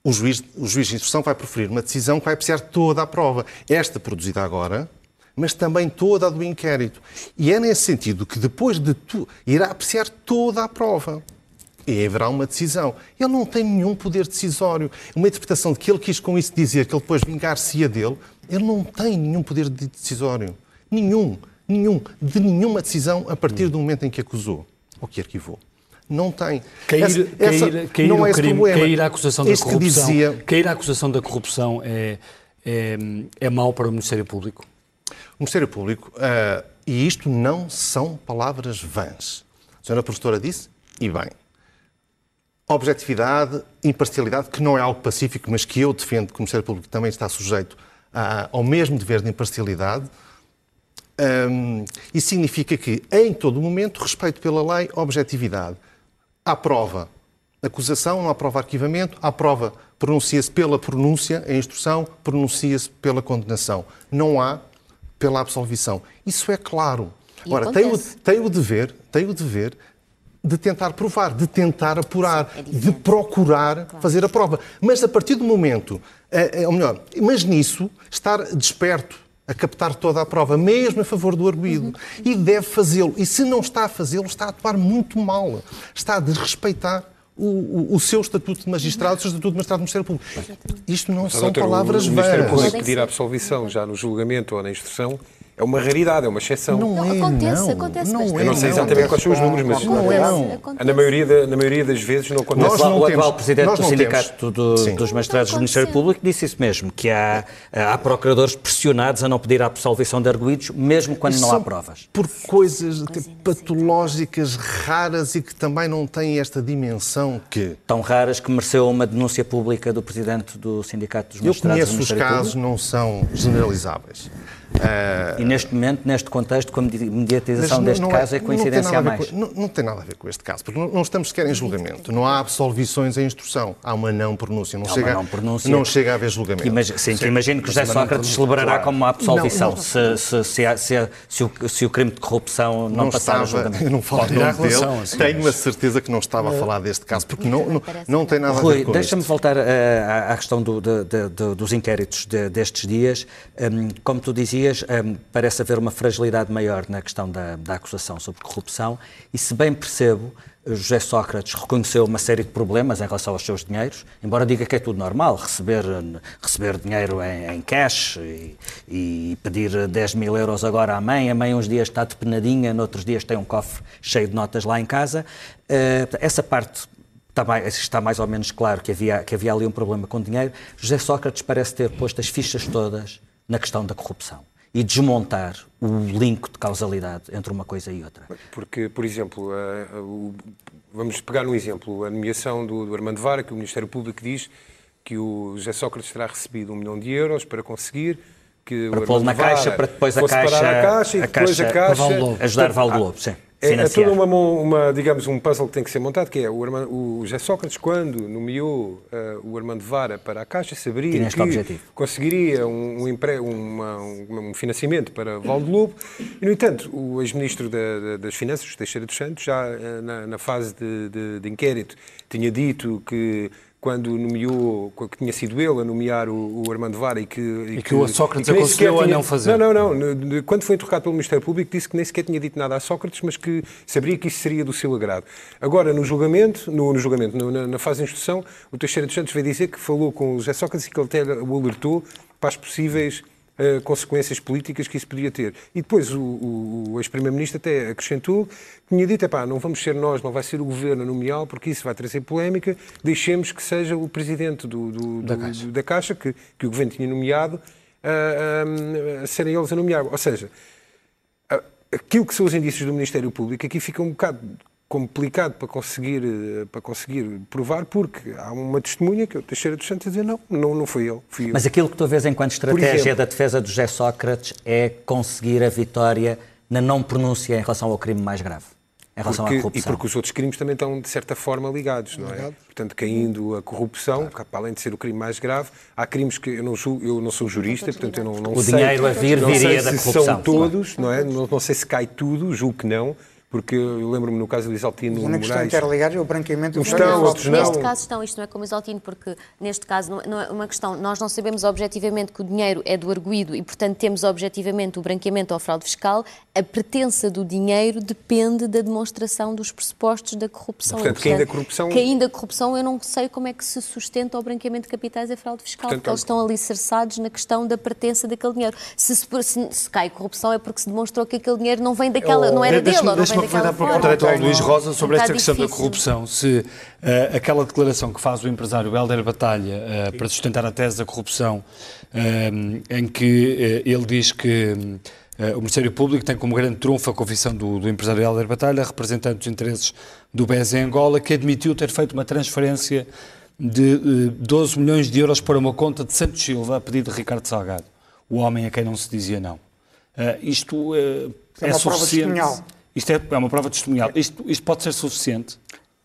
O juiz, o juiz de instrução vai proferir uma decisão que vai apreciar toda a prova. Esta produzida agora, mas também toda a do inquérito. E é nesse sentido que depois de tu, irá apreciar toda a prova. E haverá uma decisão. Ele não tem nenhum poder decisório. Uma interpretação de que ele quis com isso dizer que ele depois vingar-se-ia dele, ele não tem nenhum poder de decisório. Nenhum. Nenhum. De nenhuma decisão a partir do momento em que acusou ou que arquivou. Não tem. Cair, Essa- essa cair, cair não é crime, problema. cair a acusação da Este corrupção, dizia- cair a acusação da corrupção é, é, é mau para o Ministério Público? O Ministério Público, ah, e isto não são palavras vãs. A senhora professora disse, e bem, objetividade, imparcialidade, que não é algo pacífico, mas que eu defendo que o Ministério Público também está sujeito a- ao mesmo dever de imparcialidade. Hum, isso significa que, em todo momento, respeito pela lei, objetividade. Há prova acusação, não há prova arquivamento, há prova pronuncia-se pela pronúncia, a instrução pronuncia-se pela condenação. Não há pela absolvição. Isso é claro. E Agora, tem o, tem o dever, tem o dever de tentar provar, de tentar apurar, é de procurar fazer a prova. Mas a partir do momento, eh, eh, ou melhor, mas nisso, estar desperto a captar toda a prova, mesmo a favor do arguído. Uhum. E deve fazê-lo. E se não está a fazê-lo, está a atuar muito mal. Está a desrespeitar o, o- o seu estatuto de magistrado, o seu estatuto de magistrado do Ministério Público. Isto não Mas, são doutor, palavras o Ministério vãs. Público pedir absolvição já no julgamento ou na instrução é uma raridade, é uma exceção. Não, Não, é, acontece, não. acontece não bastante. é, Eu não sei exatamente acontece. quais são os números, mas é. Acontece, acontece. na maioria, da- na maioria das vezes não acontece. Nós não o atual presidente nós do Sindicato do- dos Magistrados do Ministério. Público disse isso mesmo, que há, há procuradores pressionados a não pedir a absolvição de arguídos, mesmo quando não há provas. Por coisas patológicas, raras e que também não têm esta dimensão que. Tão raras que mereceu uma denúncia pública do presidente do Sindicato dos Eu Magistrados do conheço os casos, Público. não são generalizáveis. Ah, E neste momento, neste contexto, com a mediatização deste não caso é não tem coincidência a mais. com- não, não tem nada a ver com este caso, porque não, não estamos sequer em julgamento. Não há absolvições em instrução. Há uma não pronúncia. Não, Há chega, não pronúncia. não chega a haver julgamento. Que imagi- sim, que imagino que José Sócrates celebrará como uma absolvição Não, não. se, se, se, se o, se o crime de corrupção não, não passar a estava, julgamento. eu não falo nome dele, relação, assim, tenho mas- a certeza que não estava a falar deste caso, porque não, não, tem nada a Rui, ver com deixa-me voltar eh, à, à questão do- de- de- de- dos inquéritos de- destes dias. Hum, como tu dizias, hum, parece haver uma fragilidade maior na questão da, da acusação sobre corrupção e, se bem percebo, José Sócrates reconheceu uma série de problemas em relação aos seus dinheiros, embora diga que é tudo normal, receber, receber dinheiro em, em cash e, e pedir 10 mil euros agora à mãe, a mãe uns dias está depenadinha, noutros dias tem um cofre cheio de notas lá em casa. Eh, essa parte Está mais, está mais ou menos claro que havia, que havia ali um problema com dinheiro. José Sócrates parece ter posto as fichas todas na questão da corrupção e desmontar o link de causalidade entre uma coisa e outra. Porque, por exemplo, a- a- o- vamos pegar um exemplo, a nomeação do, do Armando Vara, que o Ministério Público diz que o José Sócrates terá recebido um milhão de euros para conseguir que Para o pô-lo na Armando caixa, Vara para depois a caixa- à caixa e a depois caixa- a caixa... Valdo Lobo. Ajudar Valdo Ah, Lobo, sim. É, é toda uma, uma, digamos, um puzzle que tem que ser montado, que é o, Armando, o José Sócrates, quando nomeou eh, o Armando Vara para a Caixa, saberia Tinha este que objetivo. conseguiria um, um, empre- uma- um- um financiamento para Valdo Lobo. E, no entanto, o ex-ministro da- da- das Finanças, Teixeira dos Santos, já eh, na, na fase de, de- de inquérito, tinha dito que quando nomeou, que tinha sido ele a nomear o, o Armando Vara e que... E que o Sócrates e aconselhou sequer a tinha- não fazer. Não, não, não. Quando foi interrogado pelo Ministério Público, disse que nem sequer tinha dito nada a Sócrates, mas que saberia que isso seria do seu agrado. Agora, no julgamento, no, no julgamento, no- na, na fase de instrução, o Teixeira dos Santos veio dizer que falou com o José Sócrates e que ele até o alertou para as possíveis eh, consequências políticas que isso podia ter. E depois o, o, o ex-primeiro-ministro até acrescentou que tinha dito, epá, não vamos ser nós, não vai ser o governo a nomeá-lo, porque isso vai trazer polémica, deixemos que seja o presidente do, do- Da do- Caixa. da Caixa, que, que o governo tinha nomeado, a, a- a serem eles a nomear. Ou seja, aquilo que são os indícios do Ministério Público aqui fica um bocado complicado para conseguir, eh, para conseguir provar, porque há uma testemunha, que é o Teixeira dos Santos, a dizer não, não, não foi ele, fui eu. Mas aquilo que tu vês enquanto estratégia exemplo, da defesa do José Sócrates é conseguir a vitória na não pronúncia em relação ao crime mais grave, em relação porque, à corrupção. E porque os outros crimes também estão, de certa forma, ligados, não é? Portanto, caindo a corrupção, claro. além de ser o crime mais grave, há crimes que eu não, julgo, eu não sou jurista, portanto eu não, não o sei... O dinheiro a vir viria da corrupção. são todos, não é? Não, não sei se cai tudo, julgo que não, porque eu lembro-me no caso do Isaltino Moraes... que estão interligados é o branqueamento... Uns estão, outros não. Neste caso estão, isto não é como Isaltino, porque neste caso não, não é uma questão, nós não sabemos objetivamente que o dinheiro é do arguído e, portanto, temos objetivamente o branqueamento ou fraude fiscal, a pertença do dinheiro depende da demonstração dos pressupostos da corrupção. Portanto, e, caindo a corrupção... Caindo a corrupção, eu não sei como é que se sustenta o branqueamento de capitais e a fraude fiscal, Portanto, porque eles estão alicerçados na questão da pertença daquele dinheiro. Se, se, se, se cai corrupção é porque se demonstrou que aquele dinheiro não vem daquela, não era dele, ou não vem daquela forma ao Luís Rosa sobre um esta questão difícil. da corrupção. Se uh, aquela declaração que faz o empresário Helder Batalha uh, para sustentar a tese da corrupção, uh, em que ele diz que o Ministério Público tem como grande trunfo a confissão do, do empresário Helder Batalha, representante dos interesses do BES em Angola, que admitiu ter feito uma transferência de 12 milhões de euros para uma conta de Santos Silva a pedido de Ricardo Salgado, o homem a quem não se dizia não. isto é, é suficiente. Isto é, é uma prova testemunhal. Isto, isto pode ser suficiente?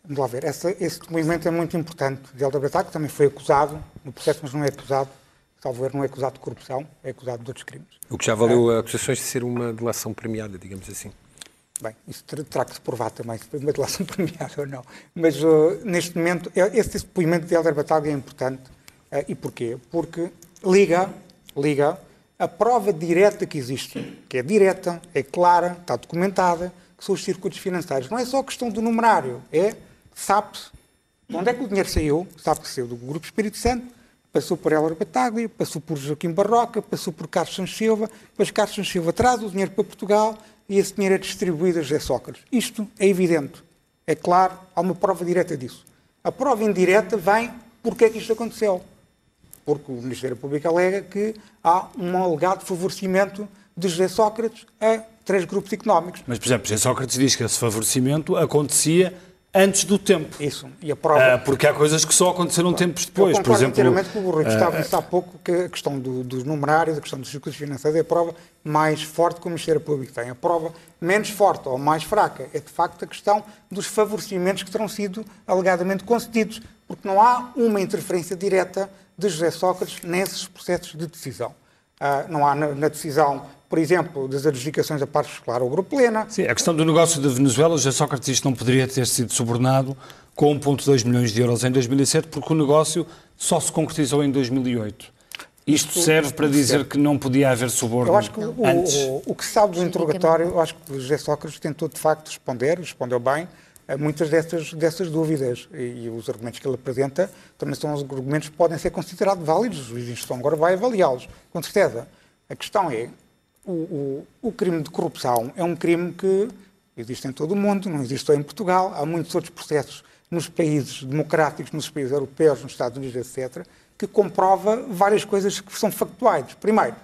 Vamos lá ver. Essa, esse movimento é muito importante. De Helder que também foi acusado no processo, mas não é acusado, salvo erro, não é acusado de corrupção, é acusado de outros crimes. O que já valeu é. acusações de ser uma delação premiada, digamos assim. Bem, isso terá que se provar também, se foi uma delação premiada ou não. Mas uh, neste momento, esse depoimento de Helder Batalha é importante. Uh, e porquê? Porque liga, liga a prova direta que existe, que é direta, é clara, está documentada, que são os circuitos financeiros. Não é só questão do numerário, é sabe-se onde é que o dinheiro saiu, sabe que saiu do Grupo Espírito Santo, passou por Hélder Bataglia, passou por Joaquim Barroca, passou por Carlos Santos Silva, depois Carlos Santos Silva traz o dinheiro para Portugal e esse dinheiro é distribuído a José Sócrates. Isto é evidente, é claro, há uma prova direta disso. A prova indireta vem porque é que isto aconteceu porque o Ministério Público alega que há um alegado favorecimento de José Sócrates a três grupos económicos. Mas, por exemplo, José Sócrates diz que esse favorecimento acontecia antes do tempo. Isso, e a prova... Uh, porque há coisas que só aconteceram tempos depois. Eu por exemplo, inteiramente com o Rui Gustavo uh, disse há pouco que a questão do, dos numerários, a questão dos circuitos financeiros é a prova mais forte que o Ministério Público tem. A prova menos forte ou mais fraca é, de facto, a questão dos favorecimentos que terão sido alegadamente concedidos, porque não há uma interferência direta de José Sócrates nesses processos de decisão. Uh, não há na, na, decisão, por exemplo, das adjudicações da parte escolar ao Grupo Plena. Sim, a questão do negócio da Venezuela, José Sócrates isto não poderia ter sido subornado com 1,2 milhões de euros em 2007, porque o negócio só se concretizou em 2008. Isto serve para dizer que não podia haver suborno Eu acho que o, antes. O, o, que se sabe do interrogatório, eu acho que o José Sócrates tentou de facto responder, respondeu bem, muitas dessas, dessas dúvidas. E, e, os argumentos que ele apresenta também são os argumentos que podem ser considerados válidos. O juiz de agora vai avaliá-los, com certeza. A questão é, o, o, o, crime de corrupção é um crime que existe em todo o mundo, não existe só em Portugal. Há muitos outros processos nos países democráticos, nos países europeus, nos Estados Unidos, etc., que comprova várias coisas que são factuais. Primeiro,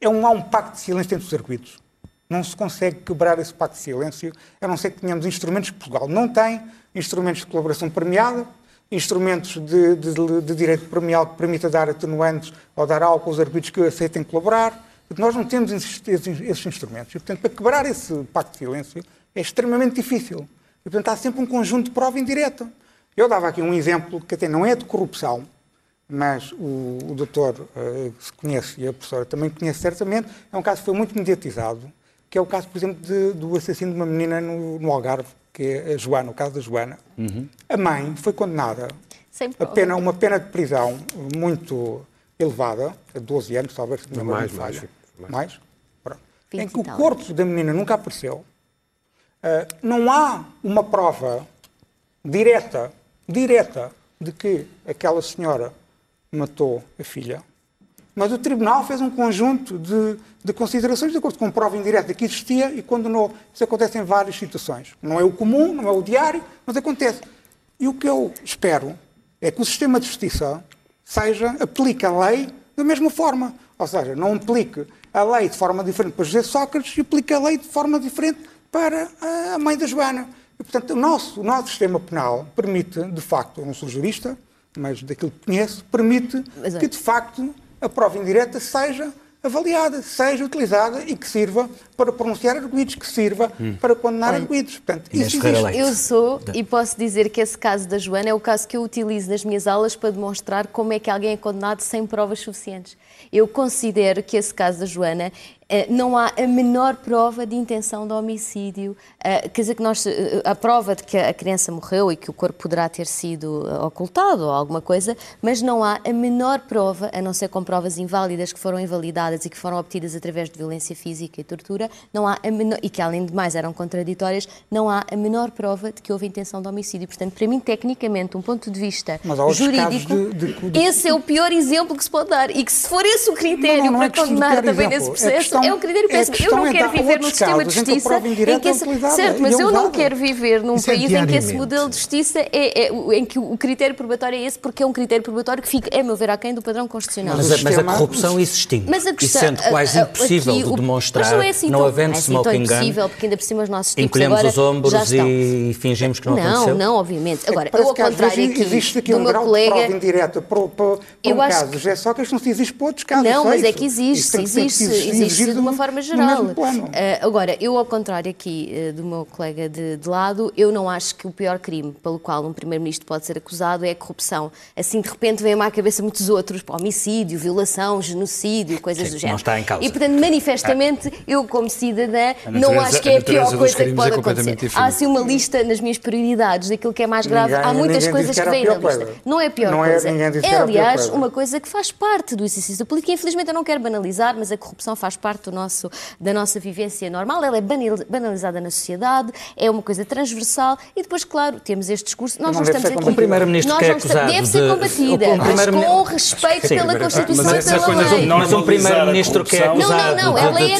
é um, há um pacto de silêncio entre os arguidos. Não se consegue quebrar esse pacto de silêncio, a não ser que tenhamos instrumentos que Portugal não tem, instrumentos de colaboração premiada, instrumentos de, de, de direito premial que permita dar atenuantes ou dar álcool aos arbitros que aceitem colaborar. Nós não temos esses, esses instrumentos. E, portanto, para quebrar esse pacto de silêncio é extremamente difícil. E, portanto, há sempre um conjunto de prova indireta. Eu dava aqui um exemplo que até não é de corrupção, mas o, o doutor uh, se conhece e a professora também conhece certamente, é um caso que foi muito mediatizado, que é o caso, por exemplo, de, do assassino de uma menina no, no, Algarve, que é a Joana, o caso da Joana. Uhum. A mãe foi condenada a pena, uma pena de prisão muito elevada, a 12 anos, talvez, se não mais. Mais? mais? Pronto. Em que o corpo da menina nunca apareceu. Uh, não há uma prova direta, direta, de que aquela senhora matou a filha. Mas o Tribunal fez um conjunto de, de, considerações de acordo com prova indireta que existia e condenou. Isso acontece em várias situações. Não é o comum, não é o diário, mas acontece. E o que eu espero é que o sistema de justiça seja, aplique a lei da mesma forma. Ou seja, não aplique a lei de forma diferente para José Sócrates e aplique a lei de forma diferente para a mãe da Joana. E, portanto, o nosso, o nosso sistema penal permite, de facto, eu não sou jurista, mas daquilo que conheço, permite é. que, de facto, a prova indireta seja avaliada, seja utilizada e que sirva para pronunciar arguídos, que sirva para condenar arguídos. Portanto, isso existe. Eu sou, e posso dizer que esse caso da Joana é o caso que eu utilizo nas minhas aulas para demonstrar como é que alguém é condenado sem provas suficientes. Eu considero que esse caso da Joana eh, não há a menor prova de intenção de homicídio. Eh, Quer dizer que nós, eh, a prova de que a criança morreu e que o corpo poderá ter sido ocultado ou alguma coisa, mas não há a menor prova, a não ser com provas inválidas que foram invalidadas e que foram obtidas através de violência física e tortura, não há a menor, e que além de mais eram contraditórias, não há a menor prova de que houve intenção de homicídio. Portanto, para mim, tecnicamente, um ponto de vista jurídico, de- de- de- esse é o pior exemplo que se pode dar. E que se for esse o critério Não, não, não é para condenar também exemplo. nesse A processo, questão- é um critério péssimo. Eu questão não é quero viver num sistema de justiça em que é esse... Certo, e mas é eu não quero viver num Isso é país em que esse modelo de justiça é, é- em que o critério probatório é esse, porque é um critério probatório que fica, é meu ver, aquém do padrão constitucional. Mas, mas a corrupção existe. Mas a e questão, sendo quase impossível aqui de demonstrar, mas não, é assim não tão, havendo não é assim smoking gun, impossível, porque ainda por cima os nossos tipos encolhemos agora os ombros já estão. e fingimos que não, não, aconteceu? não, obviamente. Agora, eu ao que contrário aqui, existe aqui do um meu grau colega... de prova indireta para, para, para um acho caso que- de José Sócrates, não se existe para outros casos. Não, só mas é que existe, que existe, existe de uma forma geral. Eh, agora, eu ao contrário aqui eh, do meu colega de, de lado, eu não acho que o pior crime pelo qual um primeiro-ministro pode ser acusado é a corrupção. Assim, de repente, vem-me à cabeça muitos outros, homicídio, violação, genocídio, coisas Sim, do género. não está em causa. E, portanto, manifestamente, eu como cidadã A não acho que a é a natureza pior coisa que crimes pode é acontecer. diferente. Há assim uma lista nas minhas prioridades daquilo que é mais grave. Ninguém- Há muitas coisas que que a vêm na lista. coisa. Não é a pior Não é- coisa. é, a pior aliás, coisa. uma coisa que faz parte do exercício da política. Infelizmente, eu não quero banalizar, mas a corrupção faz parte do nosso, da nossa vivência normal. Ela é banal- banalizada na sociedade, é uma coisa transversal e depois, claro, temos este discurso. Nós Não não, estamos aqui. Um primeiro-ministro que é não acusado Deve ser combatida, mas com respeito pela Constituição e pela lei. não- Mas um primeiro-ministro que é Não, não, acusado não, ela é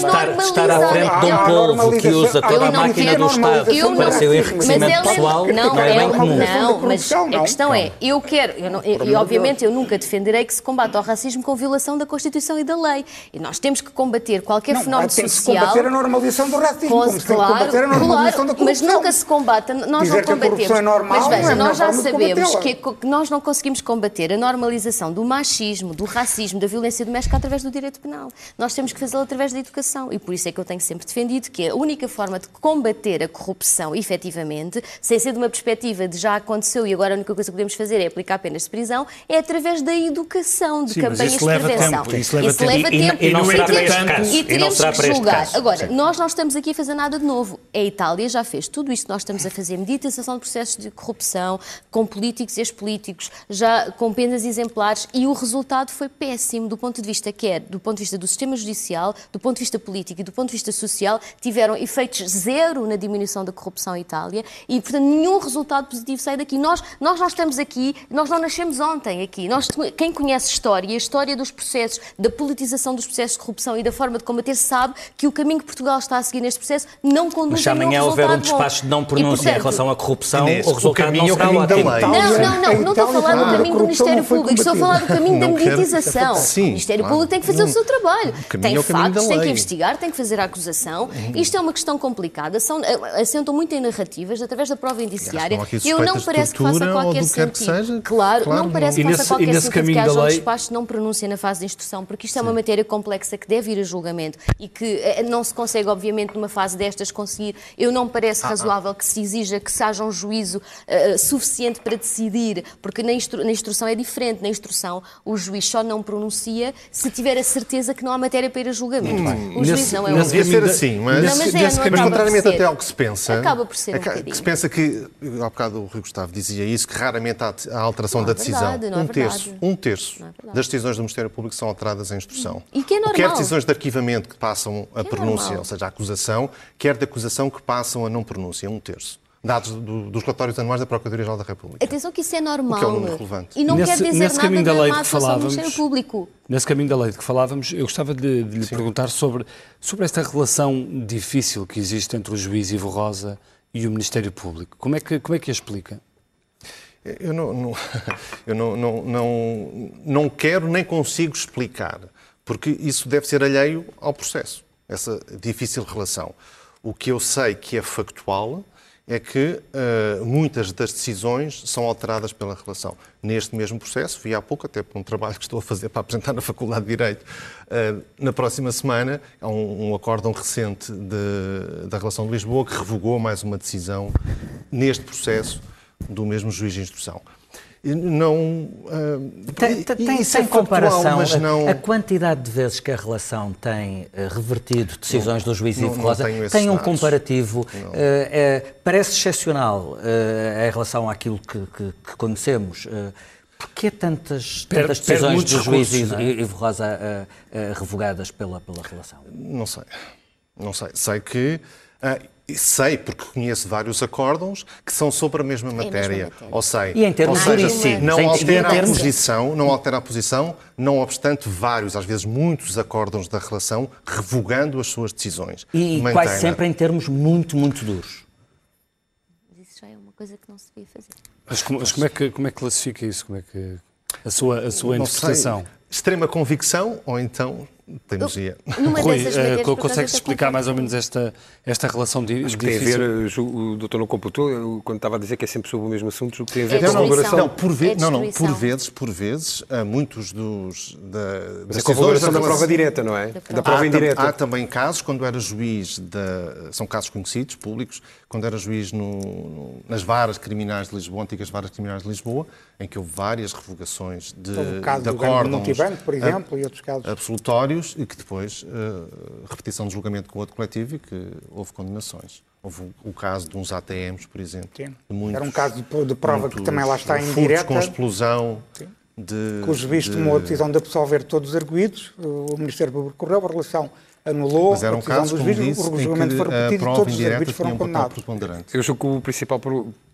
à frente de um povo que usa toda a Eu não máquina quero do Estado eu para não- seu mas enriquecimento é- pessoal, não, não é bem comum. Não, mas a questão é, eu quero, eu não- eu- e obviamente eu nunca defenderei que se combata o racismo com violação da Constituição e da lei. E nós temos que combater qualquer Não, fenómeno tem que se social. combater a normalização do racismo, se tem que claro, combater a normalização claro, da mas corrupção. nunca se combate, nós Dizer não que a combatemos. corrupção é normal mas é veja, a nós já sabemos que nós não conseguimos combater a normalização do machismo, do racismo, da violência doméstica através do direito penal. Nós temos que fazê-lo através da educação e por isso é que eu tenho sempre defendido que a única forma de combater a corrupção efetivamente, sem ser de uma perspectiva de já aconteceu e agora a única coisa que podemos fazer é aplicar penas de prisão, é através da educação, de Sim, campanhas de prevenção. tempo, isso leva tempo. E- e- tempo e não e teremos- e teremos que julgar. Agora, Sim. nós não estamos aqui a fazer nada de novo. A Itália já fez tudo isto. Nós estamos a fazer meditação de processos de corrupção com políticos e ex-políticos, já com penas exemplares, e o resultado foi péssimo do ponto de vista quer do ponto de vista do sistema judicial, do ponto de vista político e do ponto de vista social, tiveram efeitos zero na diminuição da corrupção em Itália e, portanto, nenhum resultado positivo sai daqui. Nós, nós não estamos aqui, nós não nascemos ontem aqui. Nós, quem conhece história, e a história dos processos, da politização dos processos de corrupção e da forma de combater, sabe que o caminho que Portugal está a seguir neste processo não conduz Mas se a nenhum amanhã houver um bom. despacho de não E, pronúncia em relação à corrupção, Inês, o o resultado caminho não é o será caminho da ótimo. lei. Não, não, não, não estou a falar fala do caminho do Ministério não Público, estou a falar do caminho da Não mediatização. Sim, o Ministério. Público tem que fazer o seu trabalho. Tem é o factos, tem que investigar, tem que fazer a acusação. Isto é uma questão complicada, são, assentam muito em narrativas, através da prova indiciária. Eu não parece que faça qualquer do que quer que sentido. seja? Claro, Claro, não parece não. que faça qualquer nesse sentido que haja um despacho de não pronúncia na fase de instrução, porque isto é uma matéria complexa que deve ir a julgamento e que eh, não se consegue, obviamente, numa fase destas conseguir. Eu não me parece razoável que se exija que se haja um juízo eh, suficiente para decidir, porque na, instru- na instrução é diferente. Na instrução, o juiz só não pronuncia se tiver a certeza que não há matéria para ir a julgamento. O juiz Nesse- não é o Devia ser assim, mas, Não, mas é, não mas contrariamente até ao que se pensa, Acaba por ser um é que- bocadinho. que se pensa que, há bocado o Rui Gustavo dizia isso, que raramente há há alteração Não da é decisão. verdade, não é um terço, verdade. um terço é das decisões do Ministério Público são alteradas em instrução. E que é normal. Quer decisões de arquivamento que passam a é pronúncia, ou seja, a acusação, quer de acusação que passam a não pronúncia, um terço. Dados do- dos relatórios anuais da Procuradoria-Geral da República. Atenção que isso é normal. Que é um número relevante. E não Nesse- quer dizer nesse nada caminho da da lei que falávamos- Ministério Público. Nesse caminho da lei de que falávamos, eu gostava de, de lhe perguntar sobre, sobre esta relação difícil que existe entre o juiz Ivo Rosa e o Ministério Público. Como é que, como é que a explica? Eu não, não- eu não, não, não, não quero nem consigo explicar, porque isso deve ser alheio ao processo, essa difícil relação. O que eu sei que é factual é que uh, muitas das decisões são alteradas pela relação. Neste mesmo processo, vi há pouco, até por um trabalho que estou a fazer para apresentar na Faculdade de Direito, uh, na próxima semana, há um, um acórdão recente de, da relação de Lisboa que revogou mais uma decisão neste processo do mesmo juiz de instrução não. Uh, tem, tem é sem comparação mas não... a, quantidade de vezes que a relação tem uh, revertido decisões não, do juiz Ivo Rosa, tem um comparativo, uh, é, parece excepcional em relação àquilo que, que, que conhecemos. Porquê tantas, tantas decisões do juiz Ivo, é? Ivo Rosa revogadas pela, pela relação? Não sei. Não sei. Sei que. Sei, porque conheço vários acórdãos que são sobre a mesma matéria. É a mesma matéria. Ou sei, e em termos ou seja, sim, não altera a posição, não altera a posição, não obstante vários, às vezes muitos acórdãos da relação revogando as suas decisões. E quase sempre em termos muito, muito duros. Isso já é uma coisa que não se devia fazer. Mas como, mas como é que como é que classifica isso? Como é que a sua a sua interpretação? Sei. Extrema convicção ou então teimosia. Rui, uh, consegue explicar mais ou menos esta, esta relação de Acho que tem a ver, o doutor não computou, quando estava a dizer que é sempre sobre o mesmo assunto, o que tem a ver é com a valoração. Não, por ve é não, não, por vezes, por vezes, há muitos dos... Da, Mas é a valoração da, da prova direta, não é? Da, prova há, indireta. Há também casos, quando era juiz, da, são casos conhecidos, públicos, quando era juiz no, no, nas varas criminais de Lisboa, antigas varas criminais de Lisboa, em que houve várias revogações de, o caso de acordos, por exemplo, a, e outros casos. E que depois uh, repetição de julgamento com outro coletivo e que houve condenações. Houve o, caso de uns ATMs, por exemplo. Muitos, Era um caso de, de prova muitos, que também lá está indireta. com explosão. Sim. De, que o juiz de... tomou a decisão de absolver todos os arguídos, o Ministério Público correu, a relação anulou Mas era um caso, dos vídeos, o regulamento foi repetido e todos os arguidos foram condenados. Eu acho que o principal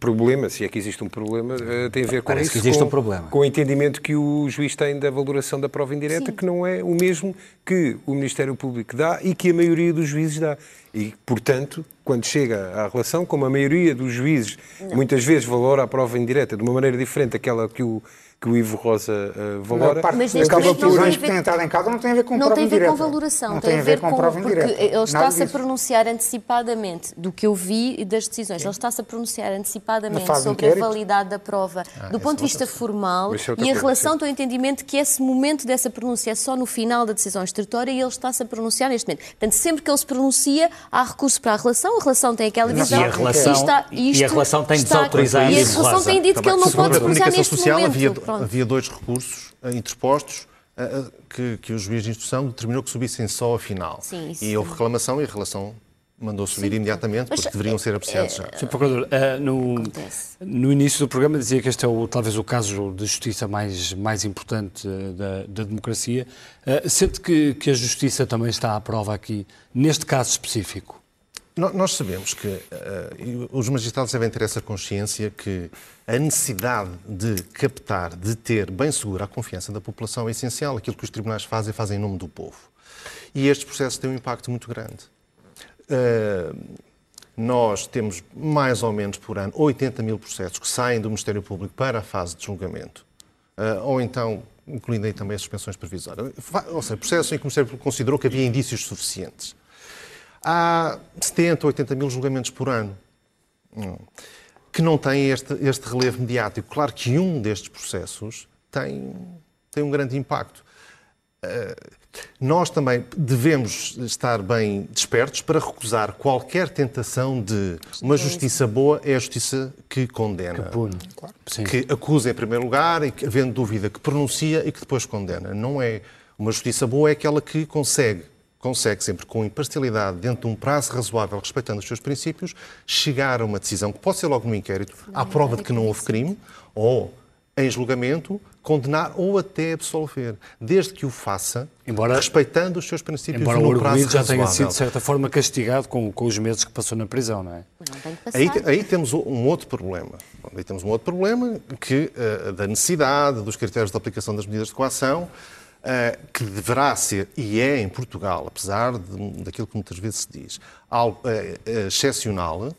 problema, se é que existe um problema, eh, tem a ver com Parece isso, com, um problema. com o entendimento que o juiz tem da valoração da prova indireta, Sim. que não é o mesmo que o Ministério Público dá e que a maioria dos juízes dá. E, portanto, quando chega à relação, como a maioria dos juízes não. muitas vezes valora a prova indireta de uma maneira diferente daquela que o que o Ivo Rosa uh, valora. Mas neste acaba por que têm estado em casa não tem a ver com não prova indireta. Não tem a ver com valoração, não tem, a ver com, com prova indireta. Porque ele está-se a pronunciar antecipadamente do que eu vi das decisões. Ele está-se a pronunciar antecipadamente sobre a validade da prova ah, do ponto de vista formal é e a relação do entendimento que esse momento dessa pronúncia é só no final da decisão instrutória e ele está-se a pronunciar neste momento. Portanto, sempre que ele se pronuncia, há recurso para a relação, a relação tem aquela visão. E a relação, e, está, e a relação tem desautorizado. E a relação tem dito que ele não pode se pronunciar neste momento. Pronto. havia dois recursos uh, interpostos uh, que, que o juiz de instrução determinou que subissem só a final. Sim, e houve reclamação e a relação mandou subir Sim. imediatamente, porque Mas, deveriam ser apreciados já. Sr. Procurador, uh, no, no início do programa dizia que este é o, talvez o caso de justiça mais, mais importante da, da democracia. Uh, sente que, que a justiça também está à prova aqui, neste caso específico? Nós sabemos que uh, os magistrados devem ter essa consciência que a necessidade de captar, de ter bem segura a confiança da população é essencial. Aquilo que os tribunais fazem, fazem em nome do povo. E estes processos têm um impacto muito grande. Uh, nós temos mais ou menos por ano 80 mil processos que saem do Ministério Público para a fase de julgamento, uh, ou então, incluindo aí também as suspensões provisórias. Ou seja, processos em que o Ministério Público considerou que havia indícios suficientes. Há 70, 80 mil julgamentos por ano hum, que não têm este, este relevo mediático. Claro que um destes processos tem, tem um grande impacto. Uh, nós também devemos estar bem despertos para recusar qualquer tentação de uma justiça boa é a justiça que condena. Que pune. Claro. Que acusa em primeiro lugar e que, havendo dúvida, que pronuncia e que depois condena. Não é. Uma justiça boa é aquela que consegue consegue sempre, com imparcialidade, dentro de um prazo razoável, respeitando os seus princípios, chegar a uma decisão que pode ser logo no inquérito, à prova de que não houve crime, ou em julgamento, condenar ou até absolver, desde que o faça, embora, respeitando os seus princípios embora no o prazo já tenha sido, de certa forma, castigado com, com os meses que passou na prisão, não é? Aí, aí, temos um outro problema. Aí temos um outro problema que, uh, da necessidade, dos critérios de aplicação das medidas de coação, uh, que deverá ser, e é em Portugal, apesar de, daquilo que muitas vezes se diz, algo uh, excepcional,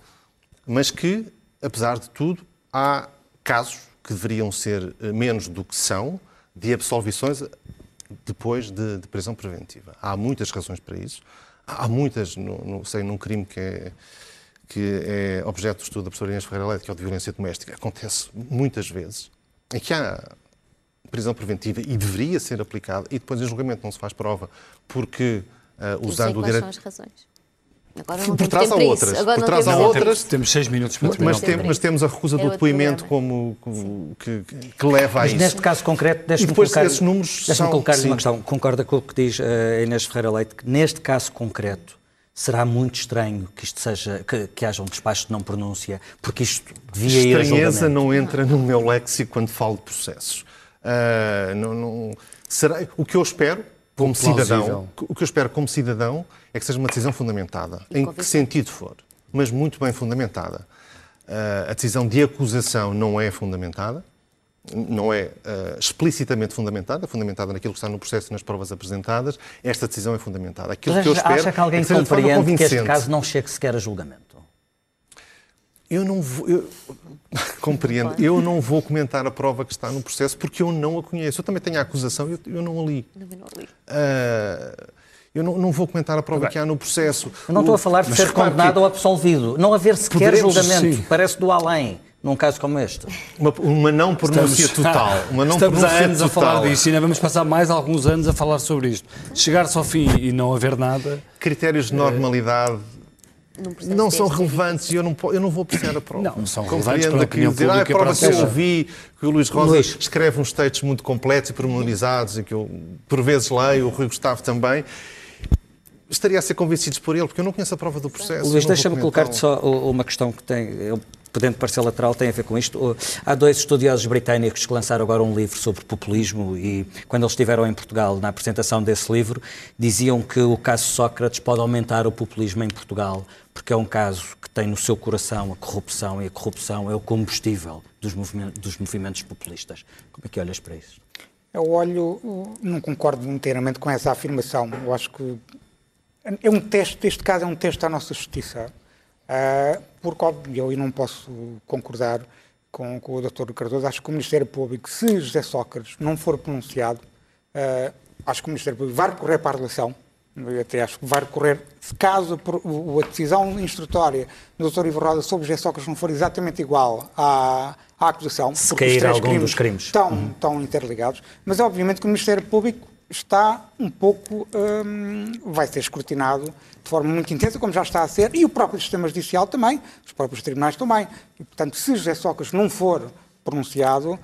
mas que, apesar de tudo, há casos que deveriam ser menos do que são de absolvições depois de, de prisão preventiva. Há muitas razões para isso. Há muitas, no, no, sei, num crime que é que é objeto do estudo da professora Inês Ferreira Leite, que é o de violência doméstica, acontece muitas vezes, em que há prisão preventiva e deveria ser aplicada, e depois em julgamento não se faz prova, porque uh, usando o direito... são as razões? Agora não por trás há outras. Agora por trás há outras. Temos seis minutos para terminar. Mas, tem, mas temos a recusa do depoimento como, como que, que, leva a mas isso. neste caso concreto, deixe-me colocar, esses números deixe colocar uma questão. Concorda com o que diz a Inês Ferreira Leite, que neste caso concreto será muito estranho que isto seja, que, que haja um despacho de não pronúncia, porque isto devia ir a Estranheza não entra no meu léxico quando falo de processos. Uh, não, não, será, o que eu espero como cidadão, o que eu espero como cidadão é que seja uma decisão fundamentada, em que sentido for, mas muito bem fundamentada. Uh, a decisão de acusação não é fundamentada, não é uh, explicitamente fundamentada, é fundamentada naquilo que está no processo e nas provas apresentadas. Esta decisão é fundamentada. Aquilo Mas que eu espero acha que alguém é que compreende que este caso não chegue sequer a julgamento? Eu não vou. Eu, compreendo. Eu não vou comentar a prova que está no processo porque eu não a conheço. Eu também tenho a acusação e eu, eu, não a li. Uh, eu não, não, vou comentar a prova que há no processo. Eu não estou a falar de ser condenado que... ou absolvido. Não haver sequer Poderemos, julgamento. Sim. Parece do além num caso como este? Uma, uma não pronúncia estamos, total. Uma não estamos há anos total. a falar disto e ainda vamos passar mais alguns anos a falar sobre isto. Chegar-se ao fim e não haver nada. Critérios de normalidade não são relevantes e eu não, eu não vou apreciar a prova. Não, são relevantes para a opinião dizer, ah, a prova que eu ouvi, que o Luís Rosa Luís. escreve uns textos muito completos e pormenorizados e que eu, por vezes, leio, o Rui Gustavo também estaria a ser convencidos por ele, porque eu não conheço a prova do processo. Luís, deixa-me colocar-te só uma questão que tem, podendo parecer lateral, tem a ver com isto. Há dois estudiosos britânicos que lançaram agora um livro sobre populismo e, quando eles estiveram em Portugal, na apresentação desse livro, diziam que o caso Sócrates pode aumentar o populismo em Portugal, porque é um caso que tem no seu coração a corrupção e a corrupção é o combustível dos movimentos, dos movimentos populistas. Como é que olhas para isso? Eu olho, não concordo inteiramente com essa afirmação. Eu acho que é um teste, este caso é um teste à nossa justiça. Uh, porque, óbvio, eu não posso concordar com, com o Dr. Cardoso, acho que o Ministério Público, se José Sócrates não for pronunciado, uh, acho que o Ministério Público vai recorrer para a relação, eu até acho que vai recorrer, se caso a, a decisão instrutória do Dr. Ivo Roda sobre José Sócrates não for exatamente igual à, à acusação, se cair algum crimes dos crimes estão, uhum. estão interligados, mas obviamente que o Ministério Público está um pouco, hum, vai ser escrutinado de forma muito intensa, como já está a ser, e o próprio sistema judicial também, os próprios tribunais também. E, portanto, se José Socas não for pronunciado, uh,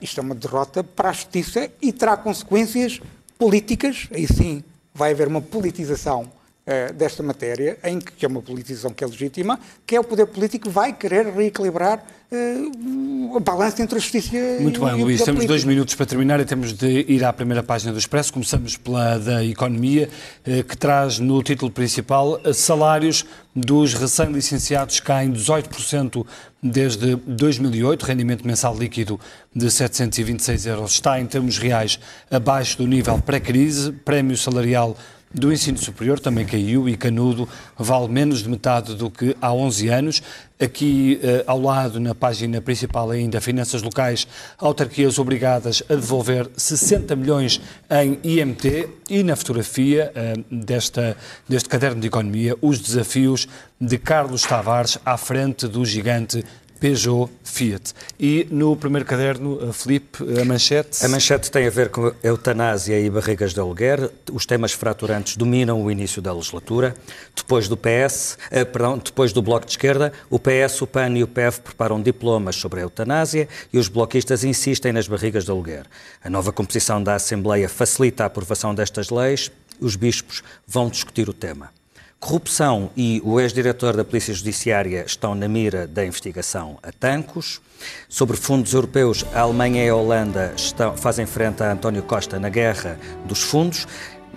isto é uma derrota para a justiça e terá consequências políticas, aí sim vai haver uma politização uh, desta matéria, em que, que é uma politização que é legítima, que é o poder político vai querer reequilibrar uh, o balanço entre a justiça Muito e bem, e Luís, temos dois minutos para terminar e temos de ir à primeira página do Expresso. Começamos pela da Economia, uh, que traz no título principal salários dos recém-licenciados caem 18% desde 2008, rendimento mensal líquido de 726 euros. Está em termos reais abaixo do nível pré-crise, prémio salarial do ensino superior também caiu e Canudo vale menos de metade do que há 11 anos. Aqui eh, ao lado, na página principal ainda, finanças locais, autarquias obrigadas a devolver 60 milhões em IMT e na fotografia eh, desta, deste caderno de economia, os desafios de Carlos Tavares à frente do gigante Peugeot, Fiat. E no primeiro caderno, Felipe, a manchete? A manchete tem a ver com eutanásia e barrigas de aluguer. Os temas fraturantes dominam o início da legislatura. Depois do PS, eh, perdão, depois do Bloco de Esquerda, o PS, o PAN e o PEV preparam diplomas sobre a eutanásia e os bloquistas insistem nas barrigas de aluguer. A nova composição da Assembleia facilita a aprovação destas leis. Os bispos vão discutir o tema. Corrupção e o ex-diretor da Polícia Judiciária estão na mira da investigação a Tancos. Sobre fundos europeus, a Alemanha e a Holanda estão, fazem frente a António Costa na guerra dos fundos.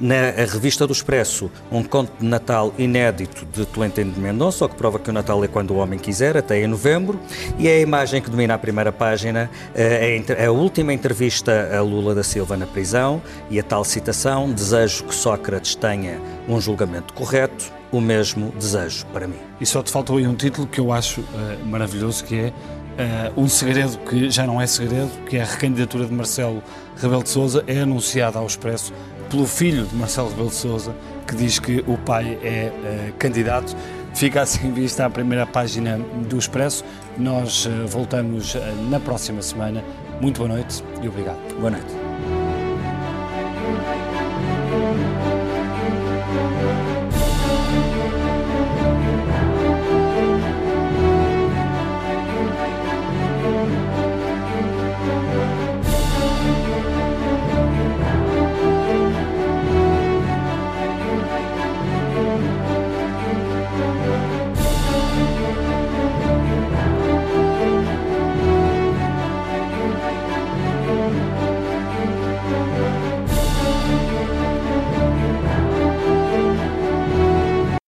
Na revista do Expresso, um conto de Natal inédito de Tolentino de Mendonça, que prova que o Natal é quando o homem quiser, até em novembro. E é a imagem que domina a primeira página, a, a última entrevista a Lula da Silva na prisão e a tal citação: Desejo que Sócrates tenha um julgamento correto, o mesmo desejo para mim. E só te faltou aí um título que eu acho uh, maravilhoso, que é Uh, um segredo que já não é segredo, que é a recandidatura de Marcelo Rebelo de Sousa, é anunciada ao Expresso pelo filho de Marcelo Rebelo de Sousa, que diz que o pai é uh, candidato. Fica assim vista a primeira página do Expresso. Nós voltamos na próxima semana. Muito boa noite e obrigado. Boa noite.